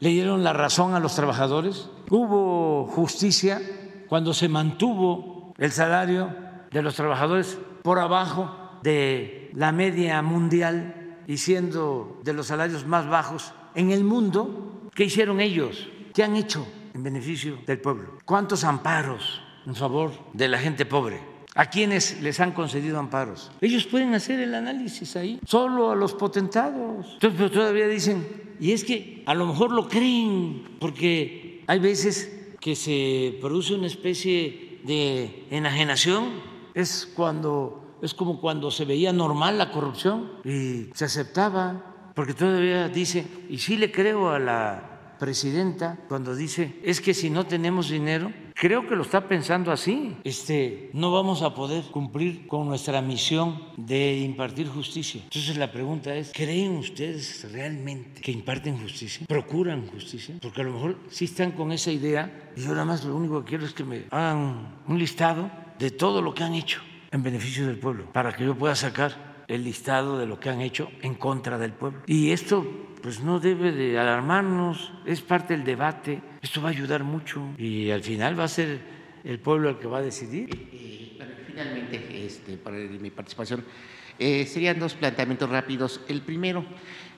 le dieron la razón a los trabajadores. Hubo justicia cuando se mantuvo el salario de los trabajadores por abajo de la media mundial y siendo de los salarios más bajos en el mundo. ¿Qué hicieron ellos? ¿Qué han hecho? en beneficio del pueblo? ¿Cuántos amparos en favor de la gente pobre? ¿A quiénes les han concedido amparos? Ellos pueden hacer el análisis ahí, solo a los potentados. Entonces, pero todavía dicen, y es que a lo mejor lo creen, porque hay veces que se produce una especie de enajenación, es cuando es como cuando se veía normal la corrupción y se aceptaba, porque todavía dice, y sí le creo a la presidenta cuando dice, es que si no tenemos dinero, creo que lo está pensando así, este, no vamos a poder cumplir con nuestra misión de impartir justicia. Entonces la pregunta es, ¿creen ustedes realmente que imparten justicia? ¿Procuran justicia? Porque a lo mejor sí están con esa idea y yo nada más lo único que quiero es que me hagan un listado de todo lo que han hecho en beneficio del pueblo, para que yo pueda sacar el listado de lo que han hecho en contra del pueblo. Y esto pues no debe de alarmarnos, es parte del debate, esto va a ayudar mucho y al final va a ser el pueblo el que va a decidir. finalmente, este, para mi participación, Eh, serían dos planteamientos rápidos. El primero,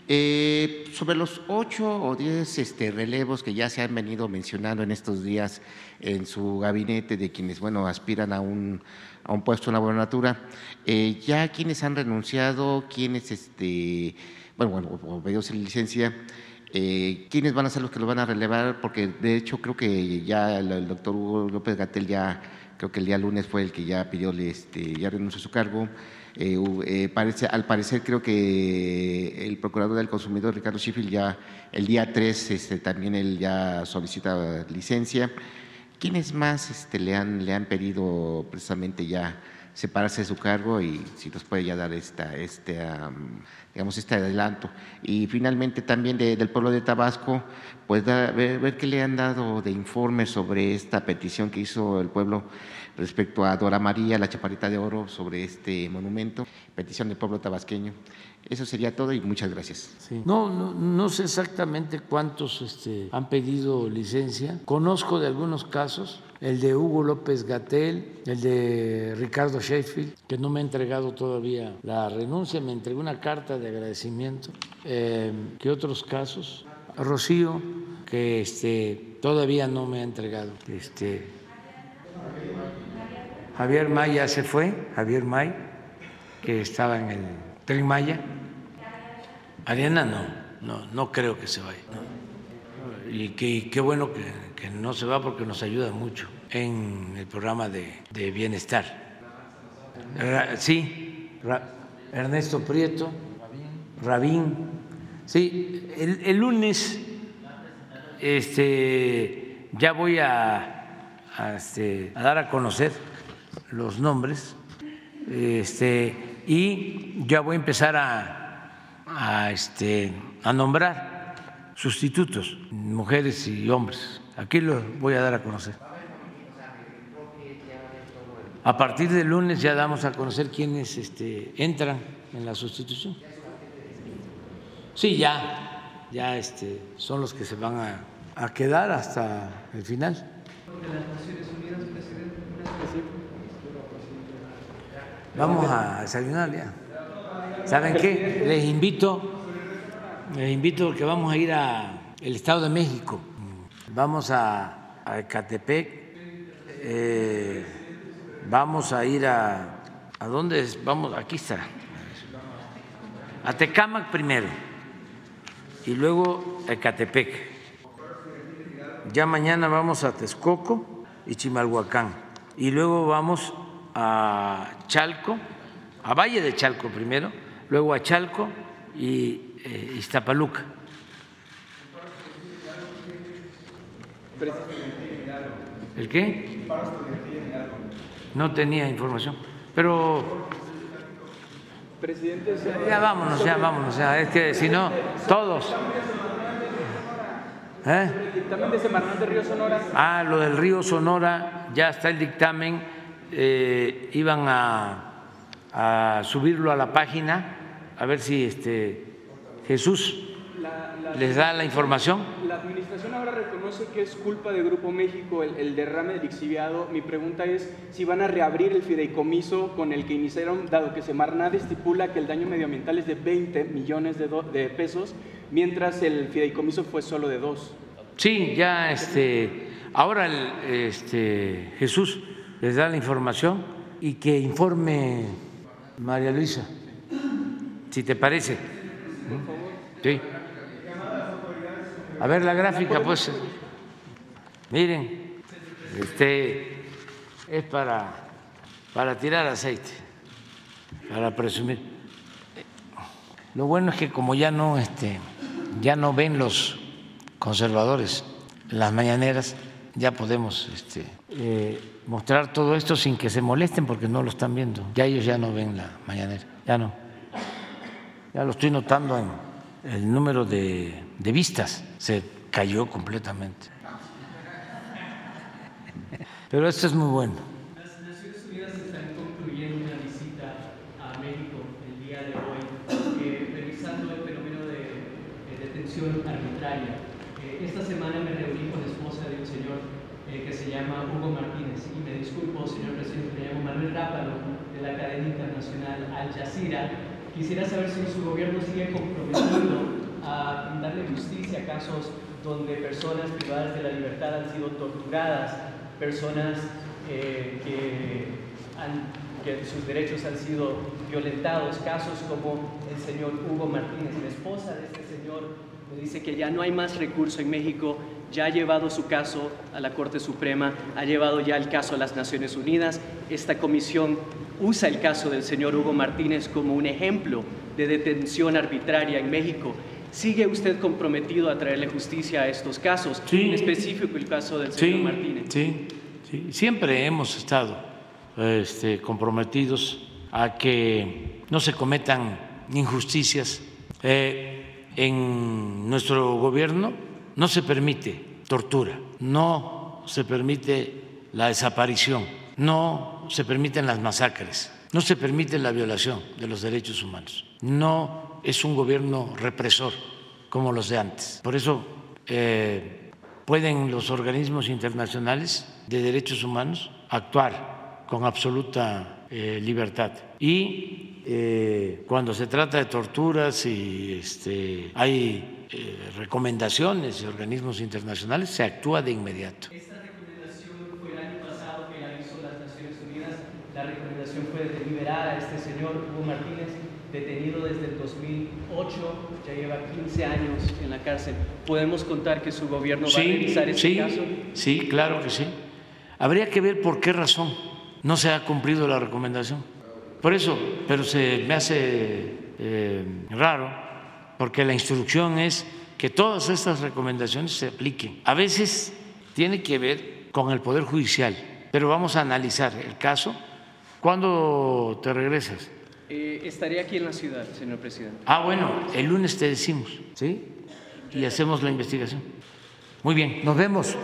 eh, sobre los ocho o diez este, relevos que ya se han venido mencionando en estos días en su gabinete de quienes, bueno, aspiran a un, a un puesto en la gobernatura, eh, ya quienes han renunciado, quienes, este, bueno, bueno, o pedidos en licencia, eh, ¿Quiénes van a ser los que lo van a relevar? Porque de hecho creo que ya el, doctor Hugo López Gatel ya, creo que el día lunes fue el que ya pidió, este, ya renunció a su cargo. Eh, eh, al parecer creo que el procurador del consumidor, Ricardo Schiffel, ya el día 3 este, también él ya solicita licencia. ¿Quiénes más este, le, han, le han pedido precisamente ya separarse de su cargo y si nos puede ya dar esta, este, digamos, este adelanto. Y finalmente también del pueblo de Tabasco, pues ver, ver qué le han dado de informe sobre esta petición que hizo el pueblo respecto a Dora María, la chaparita de oro, sobre este monumento, petición del pueblo tabasqueño. Eso sería todo y muchas gracias. No, no, no, sé exactamente cuántos este, han pedido licencia. Conozco de algunos casos, el de Hugo López Gatel, el de Ricardo Sheffield, que no me ha entregado todavía la renuncia, me entregó una carta de agradecimiento. Eh, ¿Qué otros casos? Rocío, que este, todavía no me ha entregado. Este, Javier Maya se fue, Javier May, que estaba en el tren Maya. Ariana no, no, no creo que se vaya. Y qué bueno que, no se va porque nos ayuda mucho en el programa de, bienestar. Sí, Ernesto Prieto, Rabín. Sí, el, lunes este, ya voy a, este, a dar a conocer los nombres este, y ya voy a empezar a, a, este, a nombrar sustitutos, mujeres y hombres. Aquí los voy a dar a conocer. A partir del lunes ya damos a conocer quiénes este, entran en la sustitución. Sí, ya, ya este, son los que se van a, a quedar hasta el final. Vamos a desayunar ya. ¿Saben qué? Les invito, les invito que vamos a ir al Estado de México. Vamos a, a Ecatepec, eh, vamos a ir a... ¿A dónde es? Vamos, aquí está. A Tecámac primero y luego a Ecatepec. Ya mañana vamos a Texcoco y Chimalhuacán y luego vamos a Chalco, a Valle de Chalco primero, luego a Chalco y eh, Iztapaluca. ¿El qué? No tenía información, pero Presidente, ya vámonos, ya vámonos, ya es que si no, todos. ¿Eh? ¿El dictamen de Río Sonora? Ah, lo del Río Sonora, ya está el dictamen eh, iban a, subirlo a la página, a ver si este, Jesús les da la información. La administración ahora reconoce que es culpa de Grupo México el, derrame del exhibiado. Mi pregunta es si van a reabrir el fideicomiso con el que iniciaron, dado que Semarnat estipula que el daño medioambiental es de 20 millones de, de pesos, mientras el fideicomiso fue solo de 2. Sí, ya este, ahora el, este, Jesús les da la información y que informe María Luisa, si te parece. Sí. A ver la gráfica, pues. Miren, este es para, para tirar aceite, para presumir. Lo bueno es que como ya no, este, ya no ven los conservadores las mañaneras, ya podemos este, eh, mostrar todo esto sin que se molesten porque no lo están viendo. Ya ellos ya no ven la mañanera, ya no. Ya lo estoy notando en el número de, de vistas, se cayó completamente. Pero esto es muy bueno. Las Naciones Unidas están concluyendo una visita a México el día de hoy, eh, revisando el fenómeno de, detención arbitraria. Eh, esta semana me reuní con la esposa de un señor eh, que se llama Hugo Martínez. Y me disculpo, señor presidente, me llamo Manuel Rápalo, de la cadena internacional Al Jazeera. Quisiera saber si su gobierno sigue comprometido a darle justicia a casos donde personas privadas de la libertad han sido torturadas, personas eh, que, han, que sus derechos han sido violentados, casos como el señor Hugo Martínez, la esposa de este señor, me dice que ya no hay más recurso en México, ya ha llevado su caso a la Corte Suprema, ha llevado ya el caso a las Naciones Unidas. Esta comisión usa el caso del señor Hugo Martínez como un ejemplo de detención arbitraria en México. ¿Sigue usted comprometido a traerle justicia a estos casos? Sí. En específico el caso del señor Sí, Martínez. sí, sí. Siempre hemos estado este, comprometidos a que no se cometan injusticias. Eh, en nuestro gobierno no se permite tortura, no se permite la desaparición, no se permiten las masacres, no se permite la violación de los derechos humanos. No es un gobierno represor como los de antes. Por eso eh, pueden los organismos internacionales de derechos humanos actuar con absoluta eh, libertad. Y eh, cuando se trata de torturas y este, hay recomendaciones de organismos internacionales, se actúa de inmediato. Esta recomendación fue el año pasado que la hizo las Naciones Unidas. La recomendación fue liberar a este señor Hugo Martínez, detenido desde el 2008, ya lleva 15 años en la cárcel. ¿Podemos contar que su gobierno va a revisar este sí, caso? sí, claro que sí. Habría que ver por qué razón no se ha cumplido la recomendación. Por eso, pero se me hace eh, raro, porque la instrucción es que todas estas recomendaciones se apliquen. A veces tiene que ver con el Poder Judicial, pero vamos a analizar el caso. ¿Cuándo te regresas? Eh, estaré aquí en la ciudad, señor presidente. Ah, bueno, el lunes te decimos, ¿sí? Y hacemos la investigación. Muy bien, nos vemos.